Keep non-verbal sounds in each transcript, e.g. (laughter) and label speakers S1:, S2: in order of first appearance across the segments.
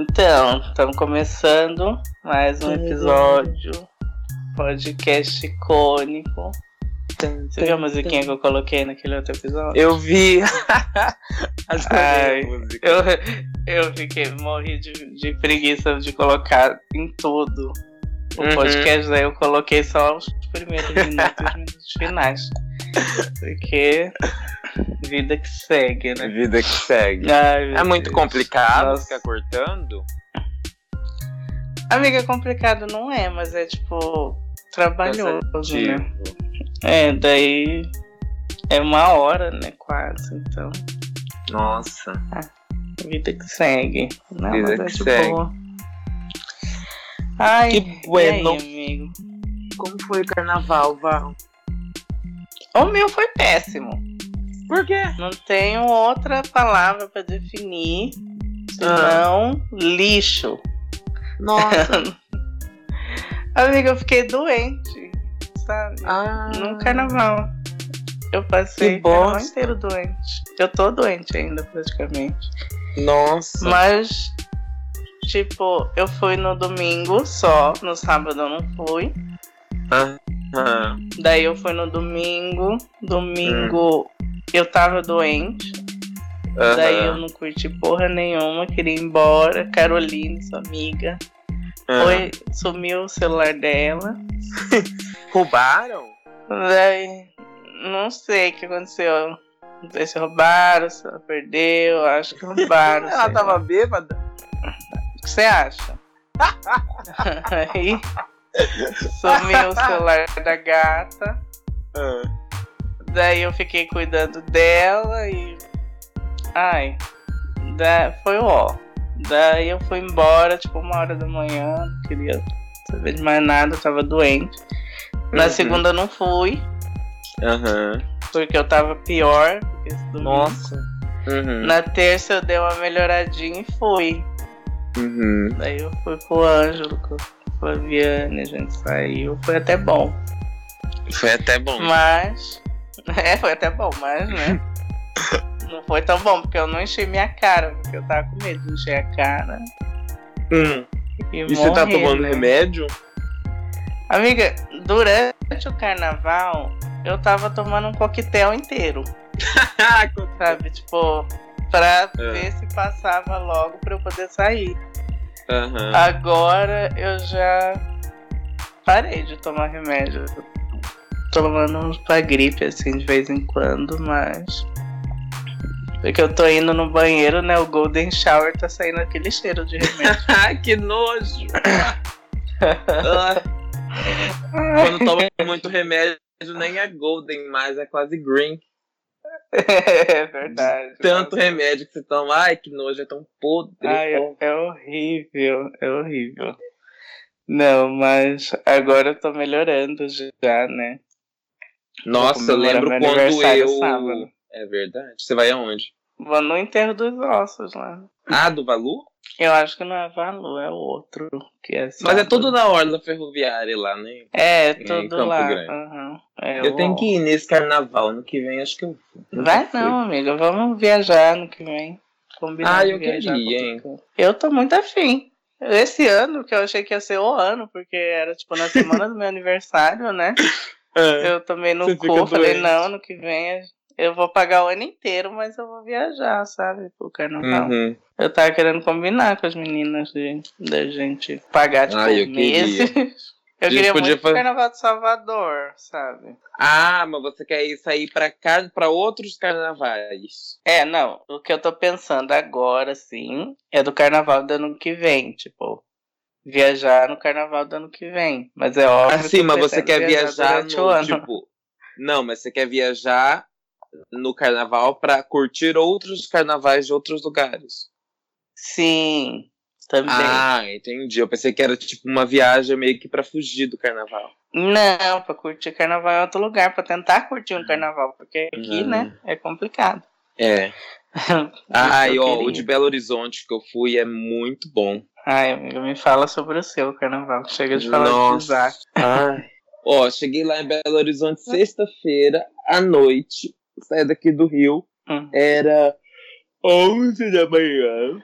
S1: Então, estamos começando mais um episódio. Podcast icônico. Você viu a musiquinha que eu coloquei naquele outro episódio?
S2: Eu vi. (laughs)
S1: Ai, eu, eu fiquei, morri de, de preguiça de colocar em tudo o
S2: Uhum.
S1: podcast, daí eu coloquei só os primeiros minutos e os minutos finais. Porque vida que segue, né?
S2: Vida que segue.
S1: Ai,
S2: É muito
S1: Deus.
S2: complicado
S1: Nossa.
S2: ficar cortando?
S1: Amiga, complicado não é, mas é tipo trabalhoso, né? É, daí é uma hora, né? Quase. Então,
S2: Nossa.
S1: vida que segue. Não,
S2: Vida
S1: mas é
S2: que
S1: de
S2: segue.
S1: boa. Ai,
S2: Que bueno.
S1: e aí, amigo?
S2: Como foi o carnaval, Val?
S1: O meu foi péssimo.
S2: Por quê?
S1: Não tenho outra palavra pra definir senão lixo.
S2: Nossa. (laughs)
S1: Amiga, eu fiquei doente, sabe?
S2: ah,
S1: No carnaval. Eu passei o carnaval inteiro doente. Eu tô doente ainda, praticamente.
S2: Nossa.
S1: Mas, tipo, eu fui no domingo só, no sábado eu não fui.
S2: Ah,
S1: Daí eu fui no domingo, domingo eu tava doente.
S2: aham.
S1: Daí eu não curti porra nenhuma, queria ir embora. Caroline, sua amiga,
S2: Ah.
S1: foi, sumiu o celular dela. (laughs)
S2: Roubaram?
S1: Daí, não sei o que aconteceu. Não sei se roubaram, se ela perdeu, acho que roubaram. (laughs)
S2: Ela tava
S1: lá.
S2: bêbada?
S1: O que você acha? (laughs) Aí sumiu o celular da gata.
S2: Ah.
S1: Daí eu fiquei cuidando dela e. Ai. Da... Foi o ó. Daí eu fui embora, tipo, uma hora da manhã. Não queria saber de mais nada, eu tava doente. Na
S2: Uhum.
S1: segunda eu não fui,
S2: Aham.
S1: porque eu tava pior.
S2: Nossa. Uhum.
S1: Na terça eu dei uma melhoradinha e fui.
S2: Uhum.
S1: Daí eu fui pro Ângelo Flaviane, a gente saiu. Foi até bom.
S2: Foi até bom.
S1: Mas. (laughs) É, foi até bom, mas, né? (laughs) não foi tão bom, porque eu não enchi minha cara, porque eu tava com medo de encher a cara
S2: Hum.
S1: e,
S2: E você tá
S1: morrer,
S2: tomando
S1: né?
S2: remédio?
S1: Amiga, durante o carnaval, eu tava tomando um coquetel inteiro, (laughs) sabe? Tipo, pra
S2: É.
S1: ver se passava logo pra eu poder sair.
S2: Aham.
S1: Agora eu já parei de tomar remédio. Tô tomando uns pra gripe, assim, de vez em quando, mas. Porque eu tô indo no banheiro, né? O Golden Shower tá saindo aquele cheiro de remédio. (laughs)
S2: Que nojo! (laughs) Ah, Quando toma muito remédio, nem é golden mais, é quase green. (laughs)
S1: é verdade.
S2: Tanto
S1: Nossa.
S2: remédio que você toma, ai que nojo, é tão podre.
S1: Ai, é, é horrível, é horrível. Não, mas agora eu tô melhorando já, né?
S2: Nossa, eu lembro quando eu.
S1: sábado.
S2: É verdade. Você vai aonde?
S1: Vou no enterro dos ossos lá.
S2: Ah, do Valu?
S1: Eu acho que não é Valu, é o outro. Que é
S2: Mas é tudo na orla ferroviária lá, né?
S1: É, tudo lá. Aham. É,
S2: Eu tenho que ir nesse carnaval. No que vem, acho que eu vou.
S1: Vai
S2: fui.
S1: não, amiga. Vamos viajar no que vem. Combinar
S2: Ah, eu queria, hein?
S1: Eu tô muito afim. Esse ano, que eu achei que ia ser o ano, porque era tipo na semana do meu aniversário, né? (laughs)
S2: É.
S1: Eu tomei no cu, falei, não, ano que vem eu vou pagar o ano inteiro, mas eu vou viajar, sabe? Pro carnaval.
S2: Uhum.
S1: Eu tava querendo combinar com as meninas de, da gente pagar, tipo,
S2: Ah, eu
S1: meses. Eu
S2: gente
S1: queria
S2: podia
S1: muito
S2: fazer-
S1: Carnaval de Salvador, sabe?
S2: Ah, mas você quer ir sair pra, car... pra outros carnavais.
S1: É, não. O que eu tô pensando agora, sim, é do Carnaval do ano que vem. Tipo, viajar no Carnaval do ano que vem. Mas é óbvio
S2: Assim,
S1: que eu
S2: mas você quer viajar
S1: o
S2: no, tipo... Não, mas você quer viajar no carnaval pra curtir outros carnavais de outros lugares.
S1: Sim, também.
S2: Ah, entendi. Eu pensei que era tipo uma viagem meio que pra fugir do carnaval.
S1: Não, pra curtir carnaval em outro lugar, pra tentar curtir um carnaval, porque aqui, né, é complicado.
S2: É. (laughs) Ai,
S1: Eu
S2: ó,
S1: queria.
S2: o de Belo Horizonte que eu fui é muito bom.
S1: Ai, amiga, me fala sobre o seu carnaval. Chega de falar de
S2: Nossa.
S1: desastre.
S2: Ai. Ó, cheguei lá em Belo Horizonte (laughs) sexta-feira à noite. Saí daqui do Rio.
S1: Hum.
S2: Era 11 da manhã.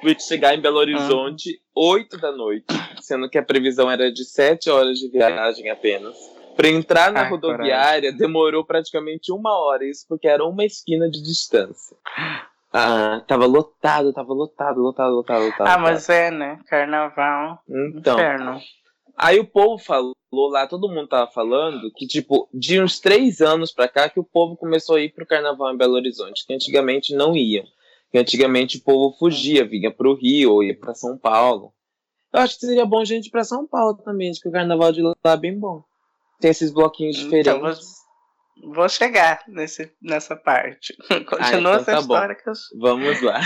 S2: fui chegar em Belo Horizonte uhum. 8 da noite, sendo que a previsão era de 7 horas de viagem apenas. Para entrar na Ai, rodoviária demorou praticamente uma hora, isso porque era uma esquina de distância. Ah, tava lotado, tava lotado, lotado, lotado, lotado.
S1: Ah, mas é, né? Carnaval.
S2: Então.
S1: Inferno.
S2: Aí o povo falou lá, todo mundo tava falando que, tipo, de uns três anos pra cá que o povo começou a ir pro carnaval em Belo Horizonte, que antigamente não ia. Que antigamente o povo fugia, vinha pro Rio ou ia pra São Paulo. Eu acho que seria bom a gente ir pra São Paulo também, que o carnaval de lá é bem bom. Tem esses bloquinhos então, diferentes.
S1: Vou, vou chegar nesse, nessa parte. (laughs) Continua ah, então essa tá história bom. que eu...
S2: Vamos lá.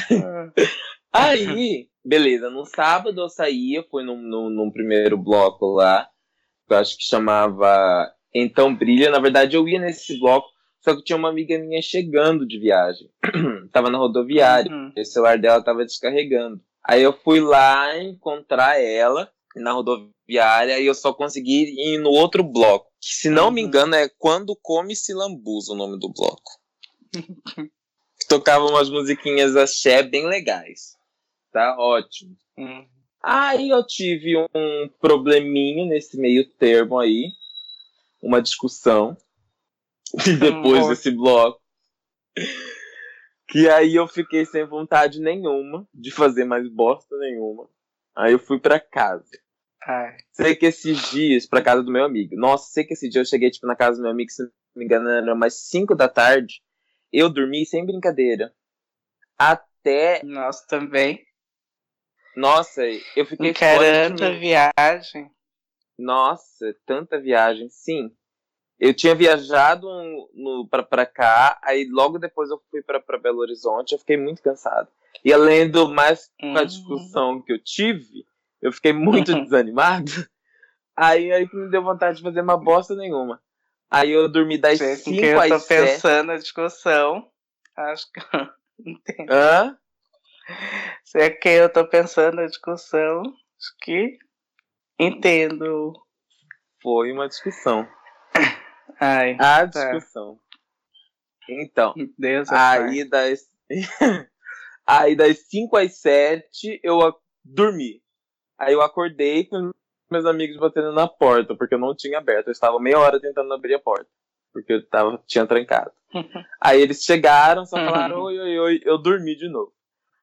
S2: (laughs) Aí, beleza, no sábado eu saía, fui num, num, num, primeiro bloco lá, que eu acho que chamava Então Brilha. Na verdade, eu ia nesse bloco, só que tinha uma amiga minha chegando de viagem. (clears throat) tava na rodoviária, uhum. o celular dela tava descarregando. Aí eu fui lá encontrar ela na rodoviária e eu só consegui ir no outro bloco. Que se não uhum. me engano é Quando Come Se Lambuza o nome do bloco. (laughs) tocava umas musiquinhas axé bem legais. Tá ótimo. Uhum. Aí eu tive um probleminho nesse meio termo aí. Uma discussão. (laughs) depois desse bloco. Que aí eu fiquei sem vontade nenhuma de fazer mais bosta nenhuma. Aí eu fui para casa. Ai. Sei que esses dias, pra casa do meu amigo. Nossa, sei que esse dia eu cheguei, tipo, na casa do meu amigo, se não me engano, era mais 5 da tarde. Eu dormi sem brincadeira. Até.
S1: Nossa, também.
S2: Nossa, eu fiquei
S1: Caramba, viagem.
S2: Nossa, tanta viagem, sim. Eu tinha viajado no, pra, pra cá, aí logo depois eu fui pra, pra Belo Horizonte, eu fiquei muito cansado. E além do mais com a hum. discussão que eu tive, eu fiquei muito (laughs) desanimado. Aí, aí me deu vontade de fazer uma bosta nenhuma. Aí eu dormi das 5 às 7. Eu tô
S1: pensando na discussão. Acho que. (laughs)
S2: Hã?
S1: Se é que eu tô pensando na discussão. Acho que. Entendo.
S2: Foi uma discussão.
S1: Ai,
S2: a tá. discussão. Então,
S1: Deus (laughs)
S2: aí das aí das 5 às 7 eu dormi. Aí eu acordei com meus amigos batendo na porta, porque eu não tinha aberto. Eu estava meia hora tentando abrir a porta, porque eu tava, tinha trancado. (laughs) aí eles chegaram, só falaram (laughs) oi, oi, oi, eu dormi de novo.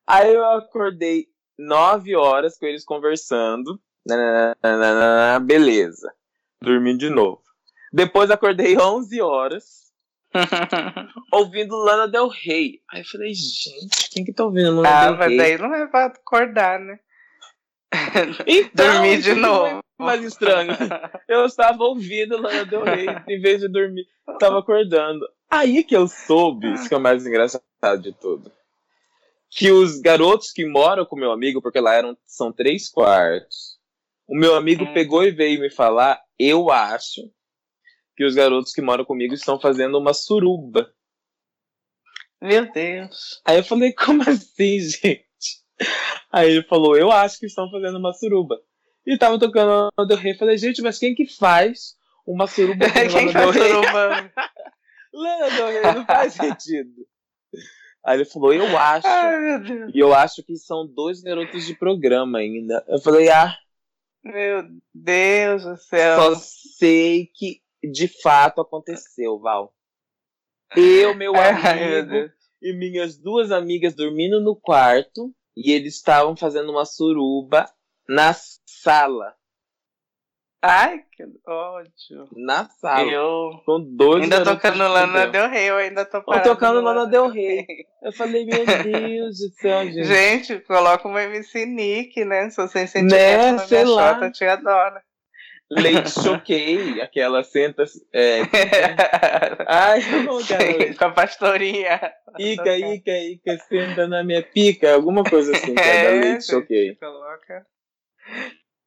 S2: Aí eu acordei 9 horas com eles conversando. Beleza. Dormi de novo. Depois acordei 11 horas. (laughs) ouvindo Lana Del Rey. Aí eu falei, gente, quem que tá ouvindo Lana ah, Del Rey? Ah, mas
S1: daí não é pra acordar, né?
S2: Então, (laughs)
S1: dormir de novo.
S2: Mais estranho. (laughs) Eu estava ouvindo Lana Del Rey, em vez de dormir, estava acordando. Aí que eu soube, isso que é o mais engraçado de tudo. Que os garotos que moram com meu amigo, porque lá eram, são três quartos, o meu amigo hum. pegou e veio me falar, eu acho que os garotos que moram comigo estão fazendo uma suruba.
S1: Meu Deus.
S2: Aí eu falei, (laughs) como assim, gente? Aí ele falou, eu acho que estão fazendo uma suruba. E tava tocando Del Rey. Falei, gente, mas quem que faz uma suruba (laughs)
S1: quem Rey? Suruba?
S2: Lana Del Rey não faz (laughs) sentido. Aí ele falou, eu acho.
S1: Ai,
S2: e eu acho que são dois garotos de programa ainda. Eu falei, ah.
S1: Meu Deus do céu.
S2: Só sei que de fato aconteceu, Val. Eu, meu (laughs) amigo Ai, e minhas duas amigas dormindo no quarto e eles estavam fazendo uma suruba na sala.
S1: Ai, que ódio.
S2: Na sala.
S1: Eu
S2: com dois
S1: ainda tocando Lana Del Rey, eu ainda tô parado.
S2: Eu tocando Lana Del Rey. Eu falei, meu (laughs) Deus do céu, gente.
S1: Gente, coloca uma MC Nick, né? Se você sentir né? Sei lá. Chota, eu te adoro.
S2: Leite (laughs) choquei, aquela senta. É, (laughs) ai, não quero.
S1: Com a pastorinha.
S2: Ica, Ica, Ica, senta na minha pica, alguma coisa assim, que é, leite choquei.
S1: Coloca.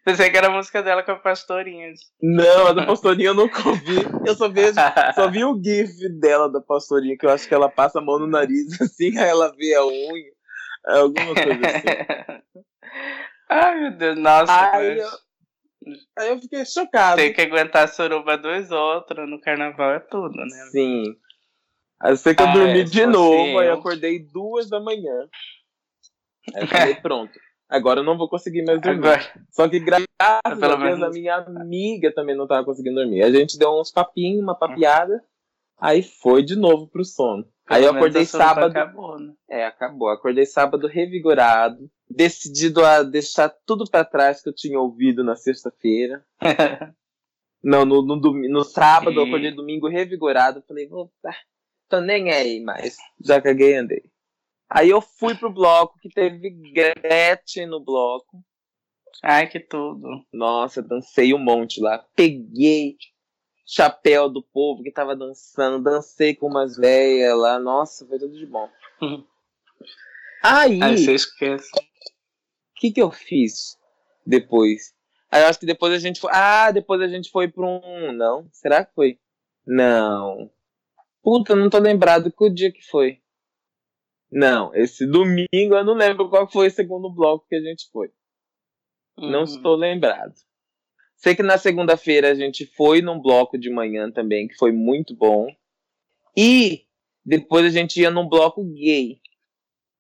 S1: Pensei que era a música dela com a pastorinha.
S2: Não, a da pastorinha eu nunca ouvi. Eu só vejo, (laughs) só vi o gif dela da pastorinha, que eu acho que ela passa a mão no nariz (laughs) assim, aí ela vê a unha. Alguma coisa assim. (laughs)
S1: Ai, meu Deus, nossa.
S2: Aí eu, Aí eu fiquei chocado.
S1: Tem que aguentar a suruba dos outros no carnaval é tudo, né?
S2: Sim. Aí eu sei que eu ah, dormi é, de novo, aí eu acordei duas da manhã. Aí eu falei, pronto. Agora eu não vou conseguir mais dormir. Agora. Só que graças a Deus a minha amiga também não tava conseguindo dormir. A gente deu uns papinhos, uma papiada, aí foi de novo pro sono. Pelo aí eu acordei sábado.
S1: Acabou, né?
S2: É, acabou. Acordei sábado revigorado, decidido a deixar tudo para trás que eu tinha ouvido na sexta-feira. (laughs) não, no, no, no, no sábado, eu acordei domingo revigorado. Falei, vou, tá, tô nem aí mais. Já caguei e andei. Aí eu fui pro bloco, que teve Gretchen no bloco.
S1: Ai, que tudo.
S2: Nossa, dancei um monte lá. Peguei chapéu do povo que tava dançando, dancei com umas velhas lá. Nossa, foi tudo de bom. (laughs) Aí.
S1: Aí você esquece.
S2: O que, que eu fiz depois? Aí eu acho que depois a gente foi. Ah, depois a gente foi pra um. Não? Será que foi? Não. Puta, não tô lembrado que o dia que foi. Não, esse domingo eu não lembro qual foi o segundo bloco que a gente foi. Uhum. Não estou lembrado. Sei que na segunda-feira a gente foi num bloco de manhã também, que foi muito bom. E depois a gente ia num bloco gay,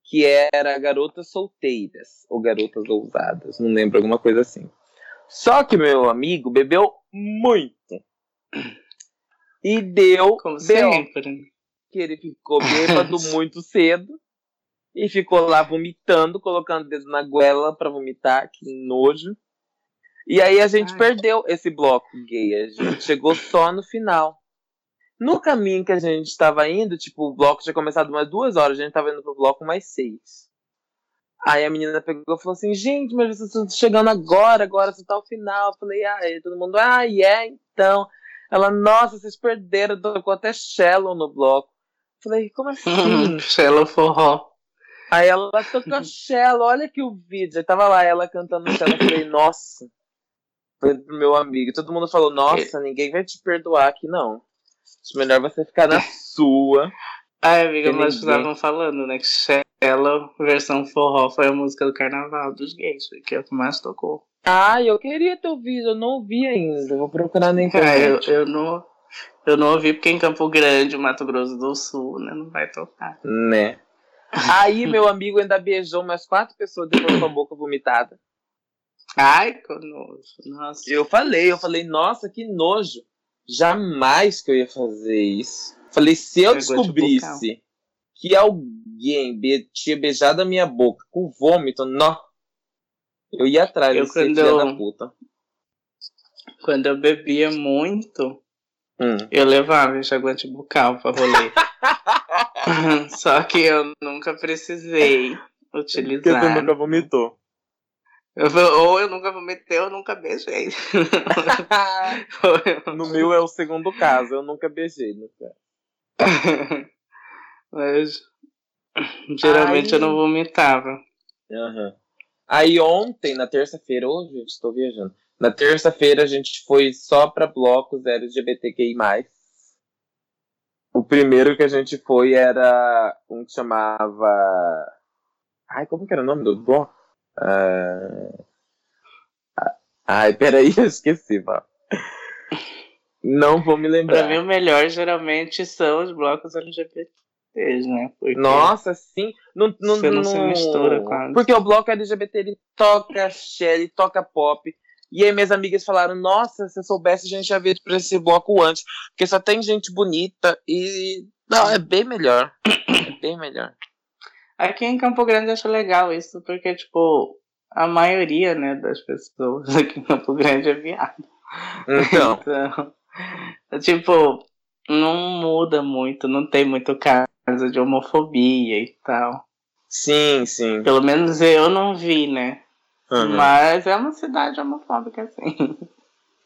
S2: que era Garotas Solteiras, ou Garotas Ousadas, não lembro, alguma coisa assim. Só que meu amigo bebeu muito. E deu.
S1: Como sempre
S2: que ele ficou bêbado (laughs) muito cedo e ficou lá vomitando, colocando o dedo na goela para vomitar, que nojo. E aí a gente Ai. perdeu esse bloco gay, a gente chegou só no final. No caminho que a gente estava indo, tipo, o bloco tinha começado umas duas horas, a gente estava indo pro bloco mais seis. Aí a menina pegou e falou assim, gente, mas vocês estão chegando agora, agora você tá ao final. Eu falei, ah, e todo mundo, ah, é, yeah, então. Ela, nossa, vocês perderam, tocou até Shallow no bloco. Falei, como (laughs) assim?
S1: Shallow forró.
S2: Aí ela tocou Shallow, olha aqui o vídeo. Aí tava lá ela cantando Shallow. Eu falei, nossa. Foi pro meu amigo. Todo mundo falou, nossa, ninguém vai te perdoar aqui, não. Acho melhor você ficar na sua.
S1: Ai, amiga, mas estavam falando, né? Que Shallow, versão forró, foi a música do carnaval dos gays. Que é o que mais tocou.
S2: Ah, eu queria ter ouvido, eu não ouvi ainda. Vou procurar na internet.
S1: É, eu, eu não. Eu não ouvi porque em Campo Grande, Mato Grosso do Sul, né? Não vai tocar.
S2: Né? Aí meu amigo ainda beijou umas quatro pessoas depois com a boca vomitada.
S1: Ai, que nojo. Nossa.
S2: Eu falei, eu falei, nossa, que nojo. Jamais que eu ia fazer isso. Falei, se eu descobrisse que alguém be tinha beijado a minha boca com vômito, não. Eu ia atrás eu, desse filho da puta.
S1: Quando eu bebia muito, Hum. Eu levava enxaguante bucal pra rolê. (laughs) (laughs) Só que eu nunca precisei utilizar. Porque
S2: você nunca vomitou.
S1: Eu, ou eu nunca vomitei ou nunca beijei. (laughs)
S2: no meu é o segundo caso, eu nunca beijei.
S1: Mas geralmente eu não vomitava.
S2: Uhum. Aí ontem, na terça-feira, hoje, oh, estou viajando. Na terça-feira a gente foi só para blocos LGBTQI+. O primeiro que a gente foi era um que chamava... Ai, como que era o nome do bloco? Uh... Ai, peraí, (laughs) eu esqueci, pá. Não vou me lembrar.
S1: Pra mim, o melhor geralmente são os blocos LGBTs, né?
S2: Porque Nossa, sim. Não, não,
S1: você não, não se mistura quase.
S2: Porque o bloco LGBT ele toca Shelly, toca pop. E aí minhas amigas falaram, nossa, se eu soubesse, a gente já veio pra esse bloco antes. Porque só tem gente bonita e. Não, é bem melhor. É bem melhor.
S1: Aqui em Campo Grande eu acho legal isso, porque, tipo, a maioria, né, das pessoas aqui em Campo Grande é viado.
S2: Então. (laughs)
S1: então tipo, não muda muito, não tem muito caso de homofobia e tal.
S2: Sim, sim.
S1: Pelo menos eu não vi, né? Uhum. Mas é uma cidade homofóbica, assim.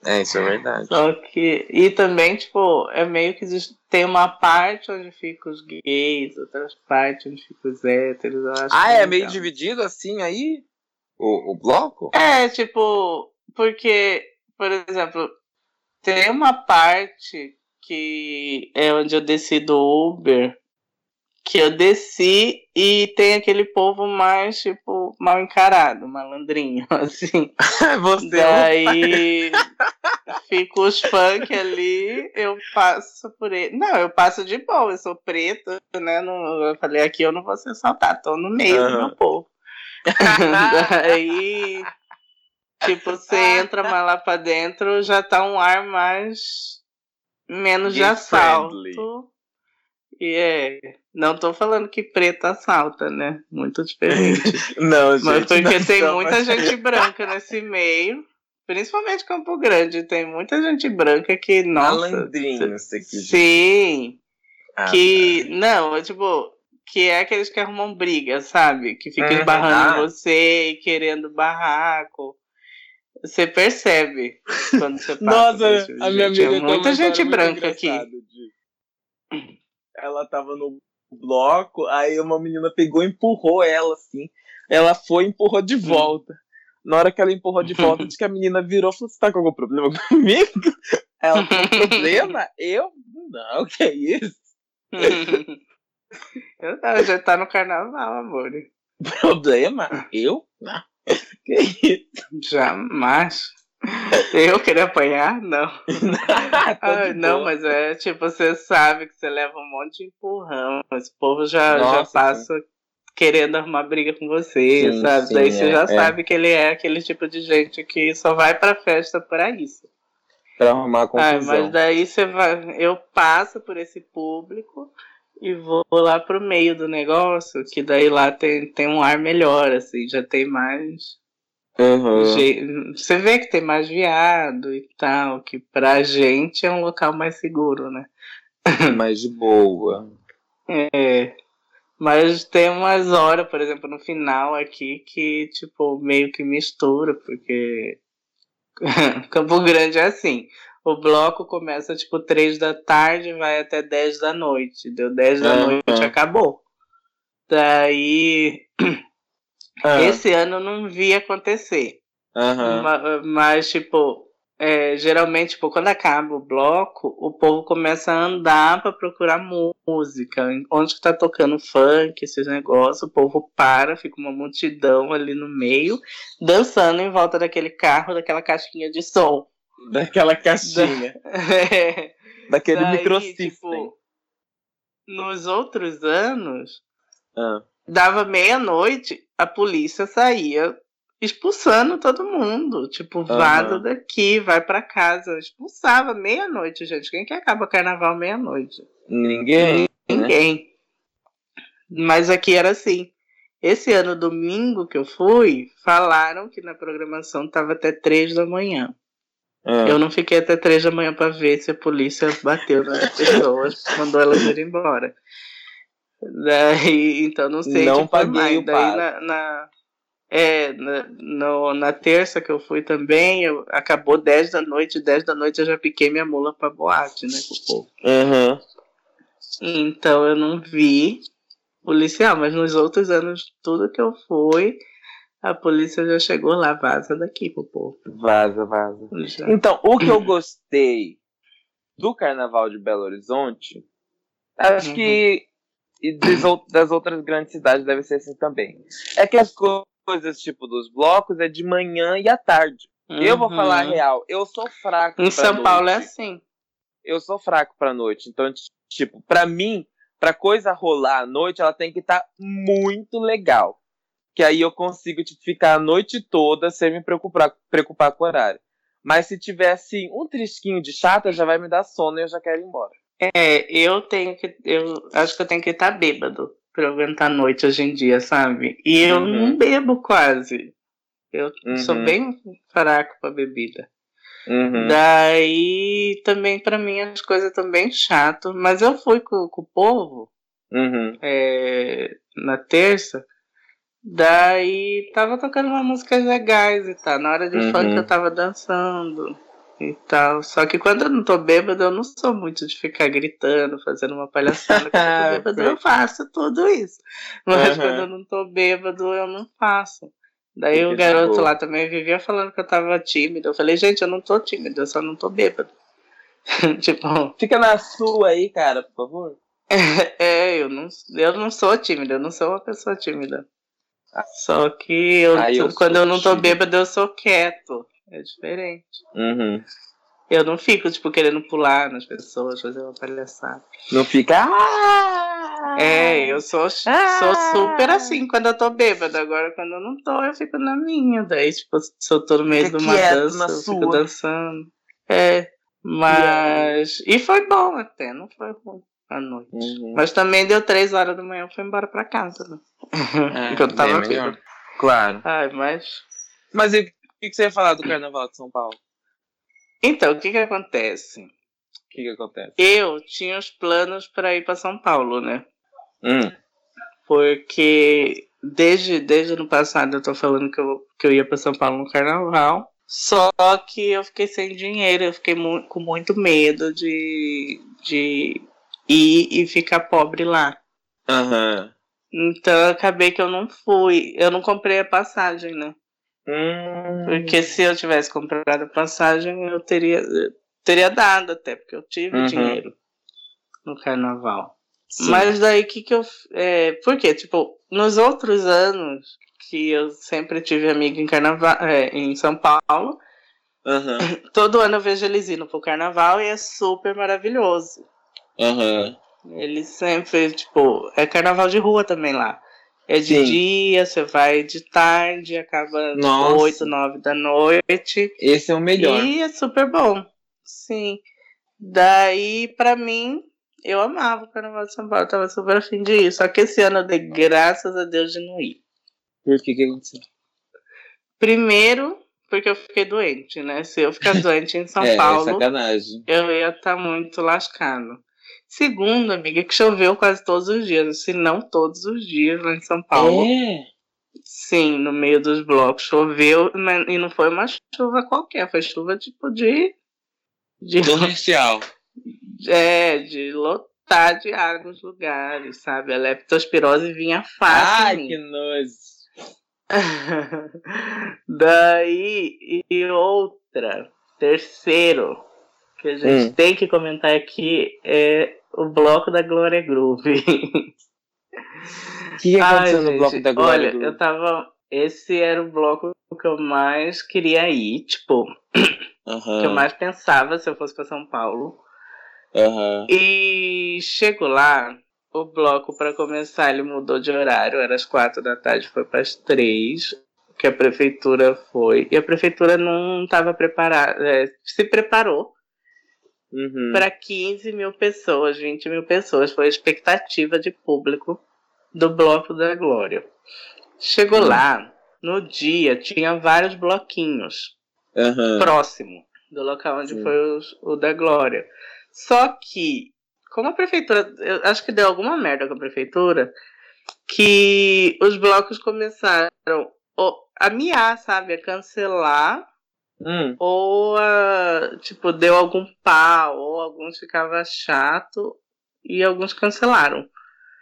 S2: É, isso é verdade.
S1: Só que. E também, tipo, é meio que tem uma parte onde ficam os gays, outra parte onde ficam os héteros.
S2: ah, é, é meio dividido assim aí? O, o bloco?
S1: É, tipo, porque, por exemplo, tem uma parte que é onde eu desci do Uber que eu desci e tem aquele povo mais, tipo, mal encarado, malandrinho, (laughs) assim. (laughs)
S2: Você
S1: Daí (laughs) fica os funk ali, eu passo por ele. Não, eu passo de boa, eu sou preto, né? eu falei, aqui eu não vou ser assaltado, tô no meio uhum. do meu povo. Daí, tipo, você entra mais lá pra dentro, já tá um ar mais. menos de
S2: Gay
S1: assalto.
S2: friendly.
S1: E é. Não tô falando que preto assalta, né? Muito diferente. (laughs)
S2: Não, gente.
S1: Mas porque
S2: nós
S1: tem
S2: estamos-
S1: muita gente branca nesse meio. Principalmente Campo Grande. Tem muita gente branca que, nossa.
S2: Malandrinho, você quis.
S1: Sim.
S2: Ah,
S1: que. Não, é tipo. Que é aqueles que arrumam briga, sabe? Que ficam
S2: Uhum.
S1: esbarrando
S2: Ah.
S1: você e querendo barraco. Você percebe quando você (laughs) passa.
S2: Nossa,
S1: esse
S2: a minha
S1: gente.
S2: amiga
S1: É
S2: tem
S1: muita gente branca aqui.
S2: de- Ela tava no bloco, aí uma menina pegou e empurrou ela, assim. Ela foi e empurrou de volta. Na hora que ela empurrou de volta, (laughs) diz que a menina virou e falou: Você tá com algum problema comigo? Ela tem um problema? Eu? Não, que é isso? (laughs)
S1: Eu não, já tá no carnaval, amor.
S2: Problema? Eu? Não. (laughs) Que isso?
S1: Jamais. (laughs) Eu queria apanhar? Não. (laughs)
S2: Tá
S1: Ah, não,
S2: boa.
S1: mas é tipo, você sabe que você leva um monte de empurrão. Esse povo já, já
S2: Nossa,
S1: passa querendo arrumar briga com você,
S2: Sim,
S1: sabe?
S2: sim,
S1: Daí você
S2: é,
S1: já
S2: é.
S1: sabe que ele é aquele tipo de gente que só vai pra festa pra isso.
S2: Pra arrumar
S1: Ah,
S2: confusão.
S1: mas daí você vai. Eu passo por esse público e vou lá pro meio do negócio, que daí lá tem, tem um ar melhor, assim, já tem mais.
S2: Uhum.
S1: Você vê que tem mais viado e tal, que pra gente é um local mais seguro, né? (laughs)
S2: Mais de boa.
S1: É. Mas tem umas horas, por exemplo, no final aqui, que, tipo, meio que mistura, porque (laughs) Campo Grande é assim. O bloco começa, tipo, 3 da tarde e vai até 10 da noite. Deu 10 da
S2: Aham.
S1: noite, acabou. Daí, (clears throat)
S2: Ah,
S1: esse ano eu não vi acontecer.
S2: aham.
S1: Ma- Mas, tipo, é, geralmente, tipo, quando acaba o bloco, o povo começa a andar pra procurar música. Onde que tá tocando funk, esses negócios, o povo para, fica uma multidão ali no meio, dançando em volta daquele carro, daquela caixinha de som.
S2: Daquela caixinha. (laughs) Daquele
S1: Daí,
S2: microsystem.
S1: tipo, nos outros anos,
S2: Ah.
S1: dava meia-noite, a polícia saía expulsando todo mundo. Tipo,
S2: Aham.
S1: daqui, vai pra casa. Expulsava meia-noite, gente. Quem que acaba carnaval meia-noite?
S2: Ninguém. né?
S1: Ninguém. Mas aqui era assim. Esse ano, domingo que eu fui, falaram que na programação tava até três da manhã.
S2: Ah.
S1: Eu não fiquei até três da manhã pra ver se a polícia bateu nas (laughs) pessoas, mandou elas ir embora. Daí, (laughs) então não sei.
S2: Não
S1: tipo,
S2: paguei
S1: mais.
S2: o
S1: Daí na, na- é, na, no- na terça que eu fui também, eu, acabou 10 da noite, 10 da noite eu já piquei minha mula pra boate, né, com o povo.
S2: Aham.
S1: Então eu não vi policial, mas nos outros anos, tudo que eu fui, a polícia já chegou lá, vaza daqui pro povo.
S2: Vaza, vaza.
S1: Já.
S2: Então, o que eu gostei do Carnaval de Belo Horizonte, acho
S1: Uhum.
S2: que e das ou- das outras grandes cidades deve ser assim também. É que as co- coisas, tipo, dos blocos é de manhã e à tarde. Eu vou
S1: Uhum.
S2: falar a real, eu sou fraco
S1: Em São Paulo é
S2: noite.
S1: assim.
S2: Eu sou fraco pra noite. Então, tipo, pra mim, pra coisa rolar à noite, ela tem que estar muito legal. Que aí eu consigo tipo, ficar a noite toda sem me preocupar, preocupar com o horário. Mas se tiver assim, um trisquinho de chata, já vai me dar sono e eu já quero ir embora.
S1: É, eu tenho que. Eu acho que eu tenho que estar bêbado pra eu aguentar a noite hoje em dia, sabe? E eu
S2: Uhum.
S1: não bebo quase. Eu sou
S2: Uhum.
S1: bem fraco pra bebida.
S2: Uhum.
S1: Daí também pra mim as coisas estão bem chato. Mas eu fui com, com o povo
S2: Uhum.
S1: é, na terça. Daí tava tocando umas músicas legais e tal. Na hora de
S2: Uhum.
S1: funk eu tava dançando e tal. Só que quando eu não tô bêbado, eu não sou muito de ficar gritando, fazendo uma palhaçada. Quando eu tô (laughs) bêbado, eu faço tudo isso. Mas
S2: Uhum.
S1: quando eu não tô bêbado, eu não faço. Daí
S2: Fica
S1: o
S2: de
S1: garoto
S2: boa.
S1: lá também vivia falando que eu tava tímido. Eu falei, gente, eu não tô tímido, eu só não tô bêbado. (laughs) tipo,
S2: Fica na sua aí, cara, por favor. (laughs)
S1: é, eu não, eu não sou tímida, eu não sou uma pessoa tímida. Só que eu,
S2: Ah, eu
S1: quando eu não tô
S2: tímido.
S1: bêbado, eu sou quieto. É diferente.
S2: Uhum.
S1: Eu não fico, tipo, querendo pular nas pessoas, fazer uma palhaçada.
S2: Não fica. Ah!
S1: É, eu sou, sou super assim quando eu tô bêbada. Agora, quando eu não tô, eu fico na minha. Daí, tipo, se eu tô no meio de uma dança, eu sua. fico dançando. É, mas. E foi bom até, não foi ruim à noite. Uhum. Mas também deu três horas da manhã, eu fui embora pra casa, né? É, (laughs) Porque eu tava.
S2: Claro.
S1: Ai, mas.
S2: Mas e o que você ia falar do Carnaval de São Paulo?
S1: Então, o que que acontece? O
S2: que que acontece?
S1: Eu tinha os planos para ir para São Paulo, né?
S2: Hum.
S1: Porque desde, desde ano passado eu tô falando que eu, que eu ia para São Paulo no carnaval. Só que eu fiquei sem dinheiro, eu fiquei mu com muito medo de, de ir e ficar pobre lá.
S2: Aham.
S1: Uhum. Então acabei que eu não fui. Eu não comprei a passagem, né?
S2: Hum.
S1: Porque se eu tivesse comprado a passagem, eu teria, teria dado até, porque eu tive uhum. dinheiro no carnaval. Sim. Mas daí que que eu. É, por quê? Tipo, nos outros anos que eu sempre tive amigo em carnaval, é, em São Paulo,
S2: uhum. (coughs)
S1: todo ano eu vejo eles indo pro carnaval e é super maravilhoso.
S2: Uhum.
S1: Eles sempre, tipo, é carnaval de rua também lá. É de Sim. dia, você vai de tarde, acaba Nossa. 8, 9 da noite.
S2: Esse é o melhor.
S1: E é super bom. Sim. Daí, pra mim, eu amava o Carnaval de São Paulo, eu tava super afim de ir. Só que esse ano eu dei graças a Deus de não ir.
S2: Por que que aconteceu?
S1: Primeiro, porque eu fiquei doente, né? Se eu ficar (laughs) doente em São
S2: é,
S1: Paulo, eu ia estar tá muito lascado. Segundo, amiga, que choveu quase todos os dias, se não todos os dias lá em São Paulo.
S2: É.
S1: Sim, no meio dos blocos choveu e não foi uma chuva qualquer, foi chuva tipo de.
S2: de Torrencial.
S1: É, de lotar de água nos lugares, sabe? A leptospirose vinha fácil.
S2: Ai, que nojo. (laughs)
S1: Daí, e outra, terceiro, que a gente hum. tem que comentar aqui é o bloco da Glória Groove.
S2: O que, aconteceu Ai, no bloco da Glória
S1: Olha, Groove? eu tava. Esse era o bloco que eu mais queria ir, tipo.
S2: Uhum.
S1: Que eu mais pensava se eu fosse para São Paulo.
S2: Uhum.
S1: E chego lá, o bloco para começar ele mudou de horário, era às quatro da tarde, foi para as três que a prefeitura foi. E a prefeitura não estava preparada, é, se preparou
S2: uhum.
S1: para 15 mil pessoas, 20 mil pessoas. Foi a expectativa de público do Bloco da Glória. Chegou uhum. lá, no dia, tinha vários bloquinhos
S2: uhum.
S1: próximo do local onde foi o, o da Glória. Só que, como a prefeitura, eu acho que deu alguma merda com a prefeitura, que os blocos começaram a miar, sabe? A cancelar
S2: Hum.
S1: Ou, uh, tipo, deu algum pau, ou alguns ficava chato e alguns cancelaram.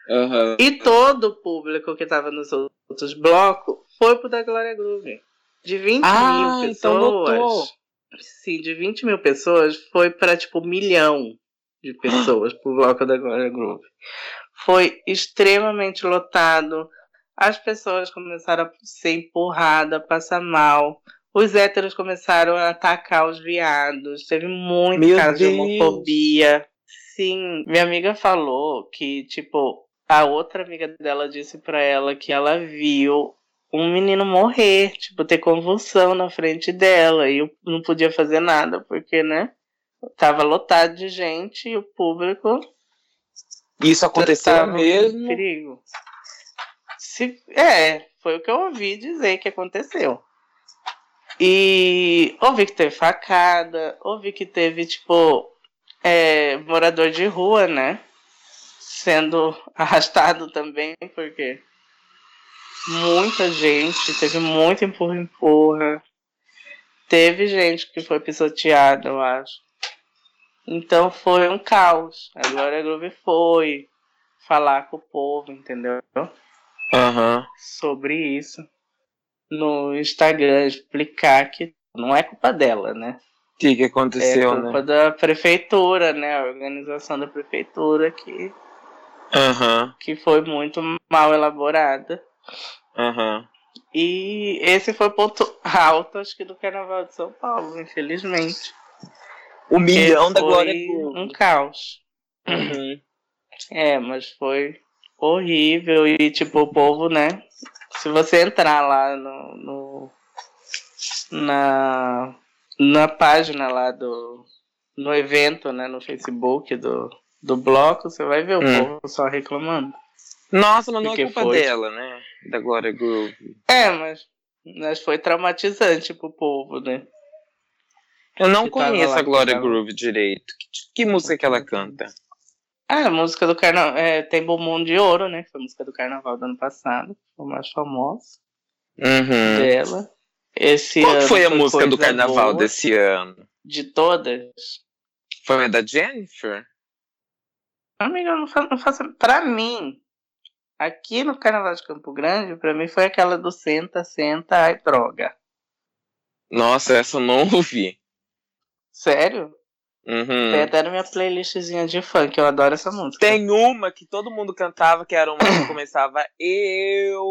S2: Uhum.
S1: E todo o público que tava nos outros blocos foi pro da Glória Groove. De 20
S2: ah,
S1: mil então pessoas. Então sim, de 20 mil pessoas foi para tipo um milhão de (gasps) pessoas pro bloco da Glória Groove. Foi extremamente lotado. As pessoas começaram a ser empurradas, a passar mal os héteros começaram a atacar os viados. Teve muito caso de homofobia. Sim, minha amiga falou que, tipo, a outra amiga dela disse pra ela que ela viu um menino morrer, tipo, ter convulsão na frente dela. E não podia fazer nada, porque, né? Tava lotado de gente e o público.
S2: Isso aconteceu mesmo?
S1: Perigo. Se, é, foi o que eu ouvi dizer que aconteceu. E ouvi que teve facada, ouvi que teve, tipo, é, morador de rua, né? Sendo (laughs) arrastado também, porque muita gente, teve muito empurra-empurra. Teve gente que foi pisoteada, eu acho. Então foi um caos. A Glória Groove foi falar com o povo, entendeu?
S2: Uhum.
S1: Sobre isso no Instagram explicar que não é culpa dela, né?
S2: O que, que aconteceu,
S1: né? É culpa
S2: né?
S1: da prefeitura, né? A organização da prefeitura que,
S2: uhum.
S1: que foi muito mal elaborada.
S2: Uhum.
S1: E esse foi o ponto alto, acho que, do Carnaval de São Paulo, infelizmente.
S2: O milhão da
S1: foi
S2: Glória Groove.
S1: Um caos.
S2: Uhum.
S1: É, mas foi horrível e tipo o povo, né? Se você entrar lá no, no na na página lá do no evento, né, no Facebook do do bloco, você vai ver o
S2: Hum.
S1: povo só reclamando.
S2: Nossa, mas não é culpa
S1: foi?
S2: dela, né? Da Glória Groove.
S1: É, mas mas foi traumatizante pro povo, né?
S2: Eu não
S1: Que
S2: conheço a Glória Groove direito. Que, que música que ela canta?
S1: Ah, a música do carnaval. É, tem Bumbum de Ouro, né? Que foi a música do carnaval do ano passado. Foi a mais famosa
S2: Uhum.
S1: dela. Esse
S2: Qual
S1: ano
S2: foi a música do carnaval desse ano?
S1: De todas.
S2: Foi a da Jennifer?
S1: Amiga, eu não faço, não faço. Pra mim, aqui no Carnaval de Campo Grande, pra mim foi aquela do Senta, Senta, ai, droga.
S2: Nossa, essa eu não (laughs) ouvi.
S1: Sério?
S2: Uhum.
S1: Tem até na minha playlistzinha de funk, eu adoro essa música.
S2: Tem uma que todo mundo cantava, que era uma que começava eu.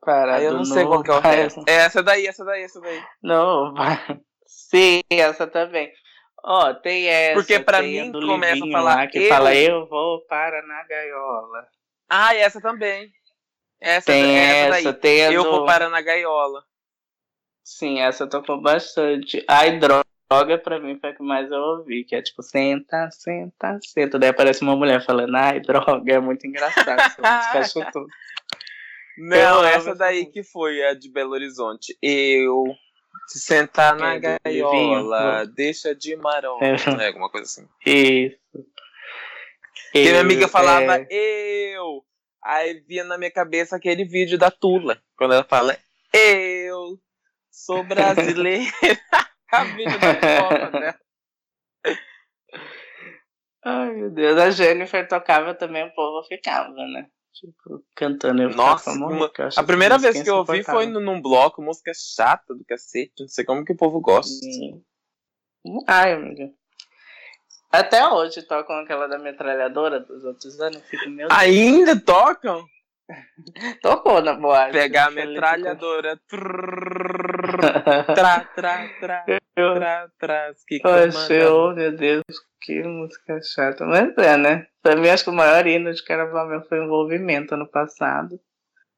S1: Parado
S2: Aí eu não sei qual que é o resto. É essa daí, essa daí, essa daí.
S1: Não. Sim, essa também. Ó, tem essa.
S2: Porque pra
S1: a
S2: mim começa a
S1: Livinho
S2: falar
S1: lá, que
S2: eu.
S1: fala eu vou para na gaiola.
S2: Ah, e essa também. Essa,
S1: Tem
S2: essa
S1: essa,
S2: daí.
S1: tem a
S2: Eu
S1: do...
S2: vou parar na gaiola.
S1: Sim, essa tocou bastante. Ai, droga pra mim foi a que mais eu ouvi, que é tipo, senta, senta, senta. Daí aparece uma mulher falando, ai, droga, é muito engraçado. (laughs) Achou tudo.
S2: Não, essa daí que foi a de Belo Horizonte. Eu. Se sentar na
S1: É, do
S2: gaiola,
S1: Livinho.
S2: deixa de marola.
S1: É.
S2: né, alguma coisa assim.
S1: Isso.
S2: E minha amiga falava
S1: é,
S2: eu. Aí via na minha cabeça aquele vídeo da Tula. Quando ela fala eu sou brasileira. (laughs) a vídeo da foto dela. (laughs)
S1: Ai, meu Deus. A Jennifer tocava também, o povo ficava, né? Tipo, cantando. Eu
S2: Nossa, uma- A primeira vez que eu ouvi foi num bloco, música chata do cacete. Não sei como que o povo gosta.
S1: Sim. Ai, amiga. Até hoje tocam aquela da metralhadora dos outros anos. Fico, Deus.
S2: Ainda tocam?
S1: Tocou na boate.
S2: Pegar a metralhadora. Tra, tra, tra, tra, tra. Que
S1: oh meu Deus, que música chata. Mas é, né? Pra mim, acho que o maior hino de carnaval meu foi o envolvimento ano passado.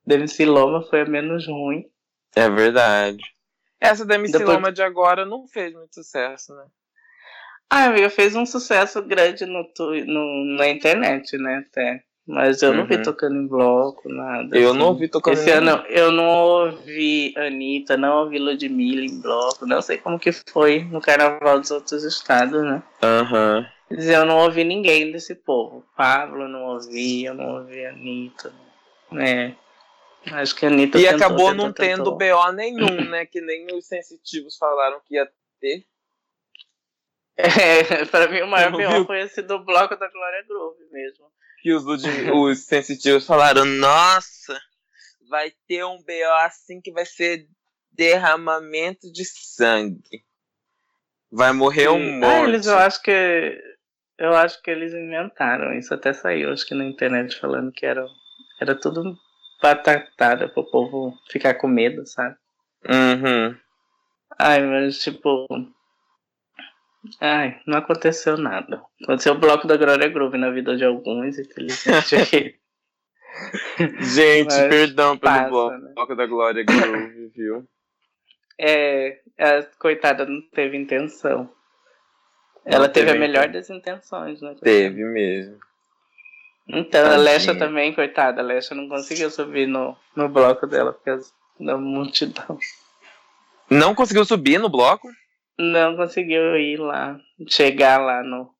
S1: Demi Loma foi a menos ruim.
S2: É verdade. Essa da MC
S1: Depois-
S2: Loma de agora não fez muito sucesso, né?
S1: Ah, amiga, fez um sucesso grande no, no, na internet, né? Até. Mas eu não vi
S2: Uhum.
S1: tocando em bloco, nada.
S2: Eu
S1: assim.
S2: não ouvi tocando
S1: Esse
S2: em
S1: ano eu não ouvi Anitta, não ouvi Ludmilla em bloco. Não sei como que foi no carnaval dos outros estados, né?
S2: Aham.
S1: Mas eu não ouvi ninguém desse povo. Pablo não ouvi, eu não ouvi Anitta. Né? Acho que a Anitta
S2: E
S1: tentou,
S2: acabou
S1: tentou,
S2: não
S1: tentou.
S2: tendo BO nenhum, né? Que nem os sensitivos falaram que ia ter.
S1: É, (laughs) pra mim o maior B.O. foi esse do bloco da Glória Groove mesmo.
S2: Que os, os sensitivos falaram, nossa, vai ter um BO assim que vai ser derramamento de sangue. Vai morrer um
S1: Sim.
S2: monte.
S1: Ah, eles eu acho que. Eu acho que eles inventaram isso. Até saiu, acho que na internet falando que era, era tudo batatada pro povo ficar com medo, sabe?
S2: Uhum.
S1: Ai, mas tipo. Ai, não aconteceu nada. Aconteceu o bloco da Glória Groove na vida de alguns, infelizmente. (laughs)
S2: Gente,
S1: Mas
S2: perdão pelo
S1: passa,
S2: bloco
S1: né?
S2: da Glória Groove, viu?
S1: é, a coitada não teve intenção. Ela
S2: Não
S1: teve,
S2: teve
S1: a melhor das intenções, né?
S2: Teve mesmo.
S1: Então, a
S2: Tadinha.
S1: Lesha também, coitada, a Lesha não conseguiu subir no, no bloco dela por causa da multidão.
S2: Não conseguiu subir no bloco?
S1: Não conseguiu ir lá, chegar lá no,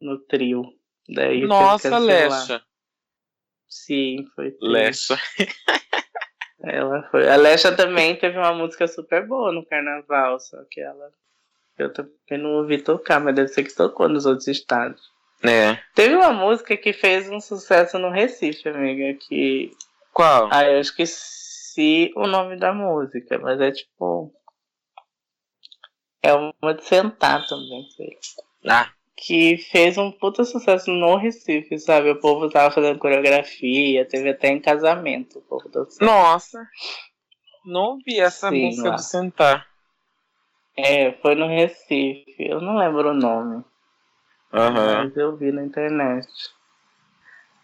S1: no trio. Daí
S2: Nossa. Lecha.
S1: Sim, foi. triste.
S2: Lecha. (laughs)
S1: Ela foi. A Lesha também teve uma música super boa no carnaval, só que ela. Eu também não ouvi tocar, mas deve ser que tocou nos outros estados.
S2: É.
S1: Teve uma música que fez um sucesso no Recife, amiga, que.
S2: Qual?
S1: Ah, eu esqueci o nome da música, mas é tipo. É uma de sentar também, sei.
S2: Ah,
S1: Que fez um puta sucesso no Recife, sabe? O povo tava fazendo coreografia, teve até em casamento o povo dançando.
S2: nossa. Não vi essa
S1: Sim,
S2: música
S1: lá.
S2: do Sentar.
S1: É, foi no Recife. Eu não lembro o nome.
S2: Aham.
S1: Mas eu vi na internet.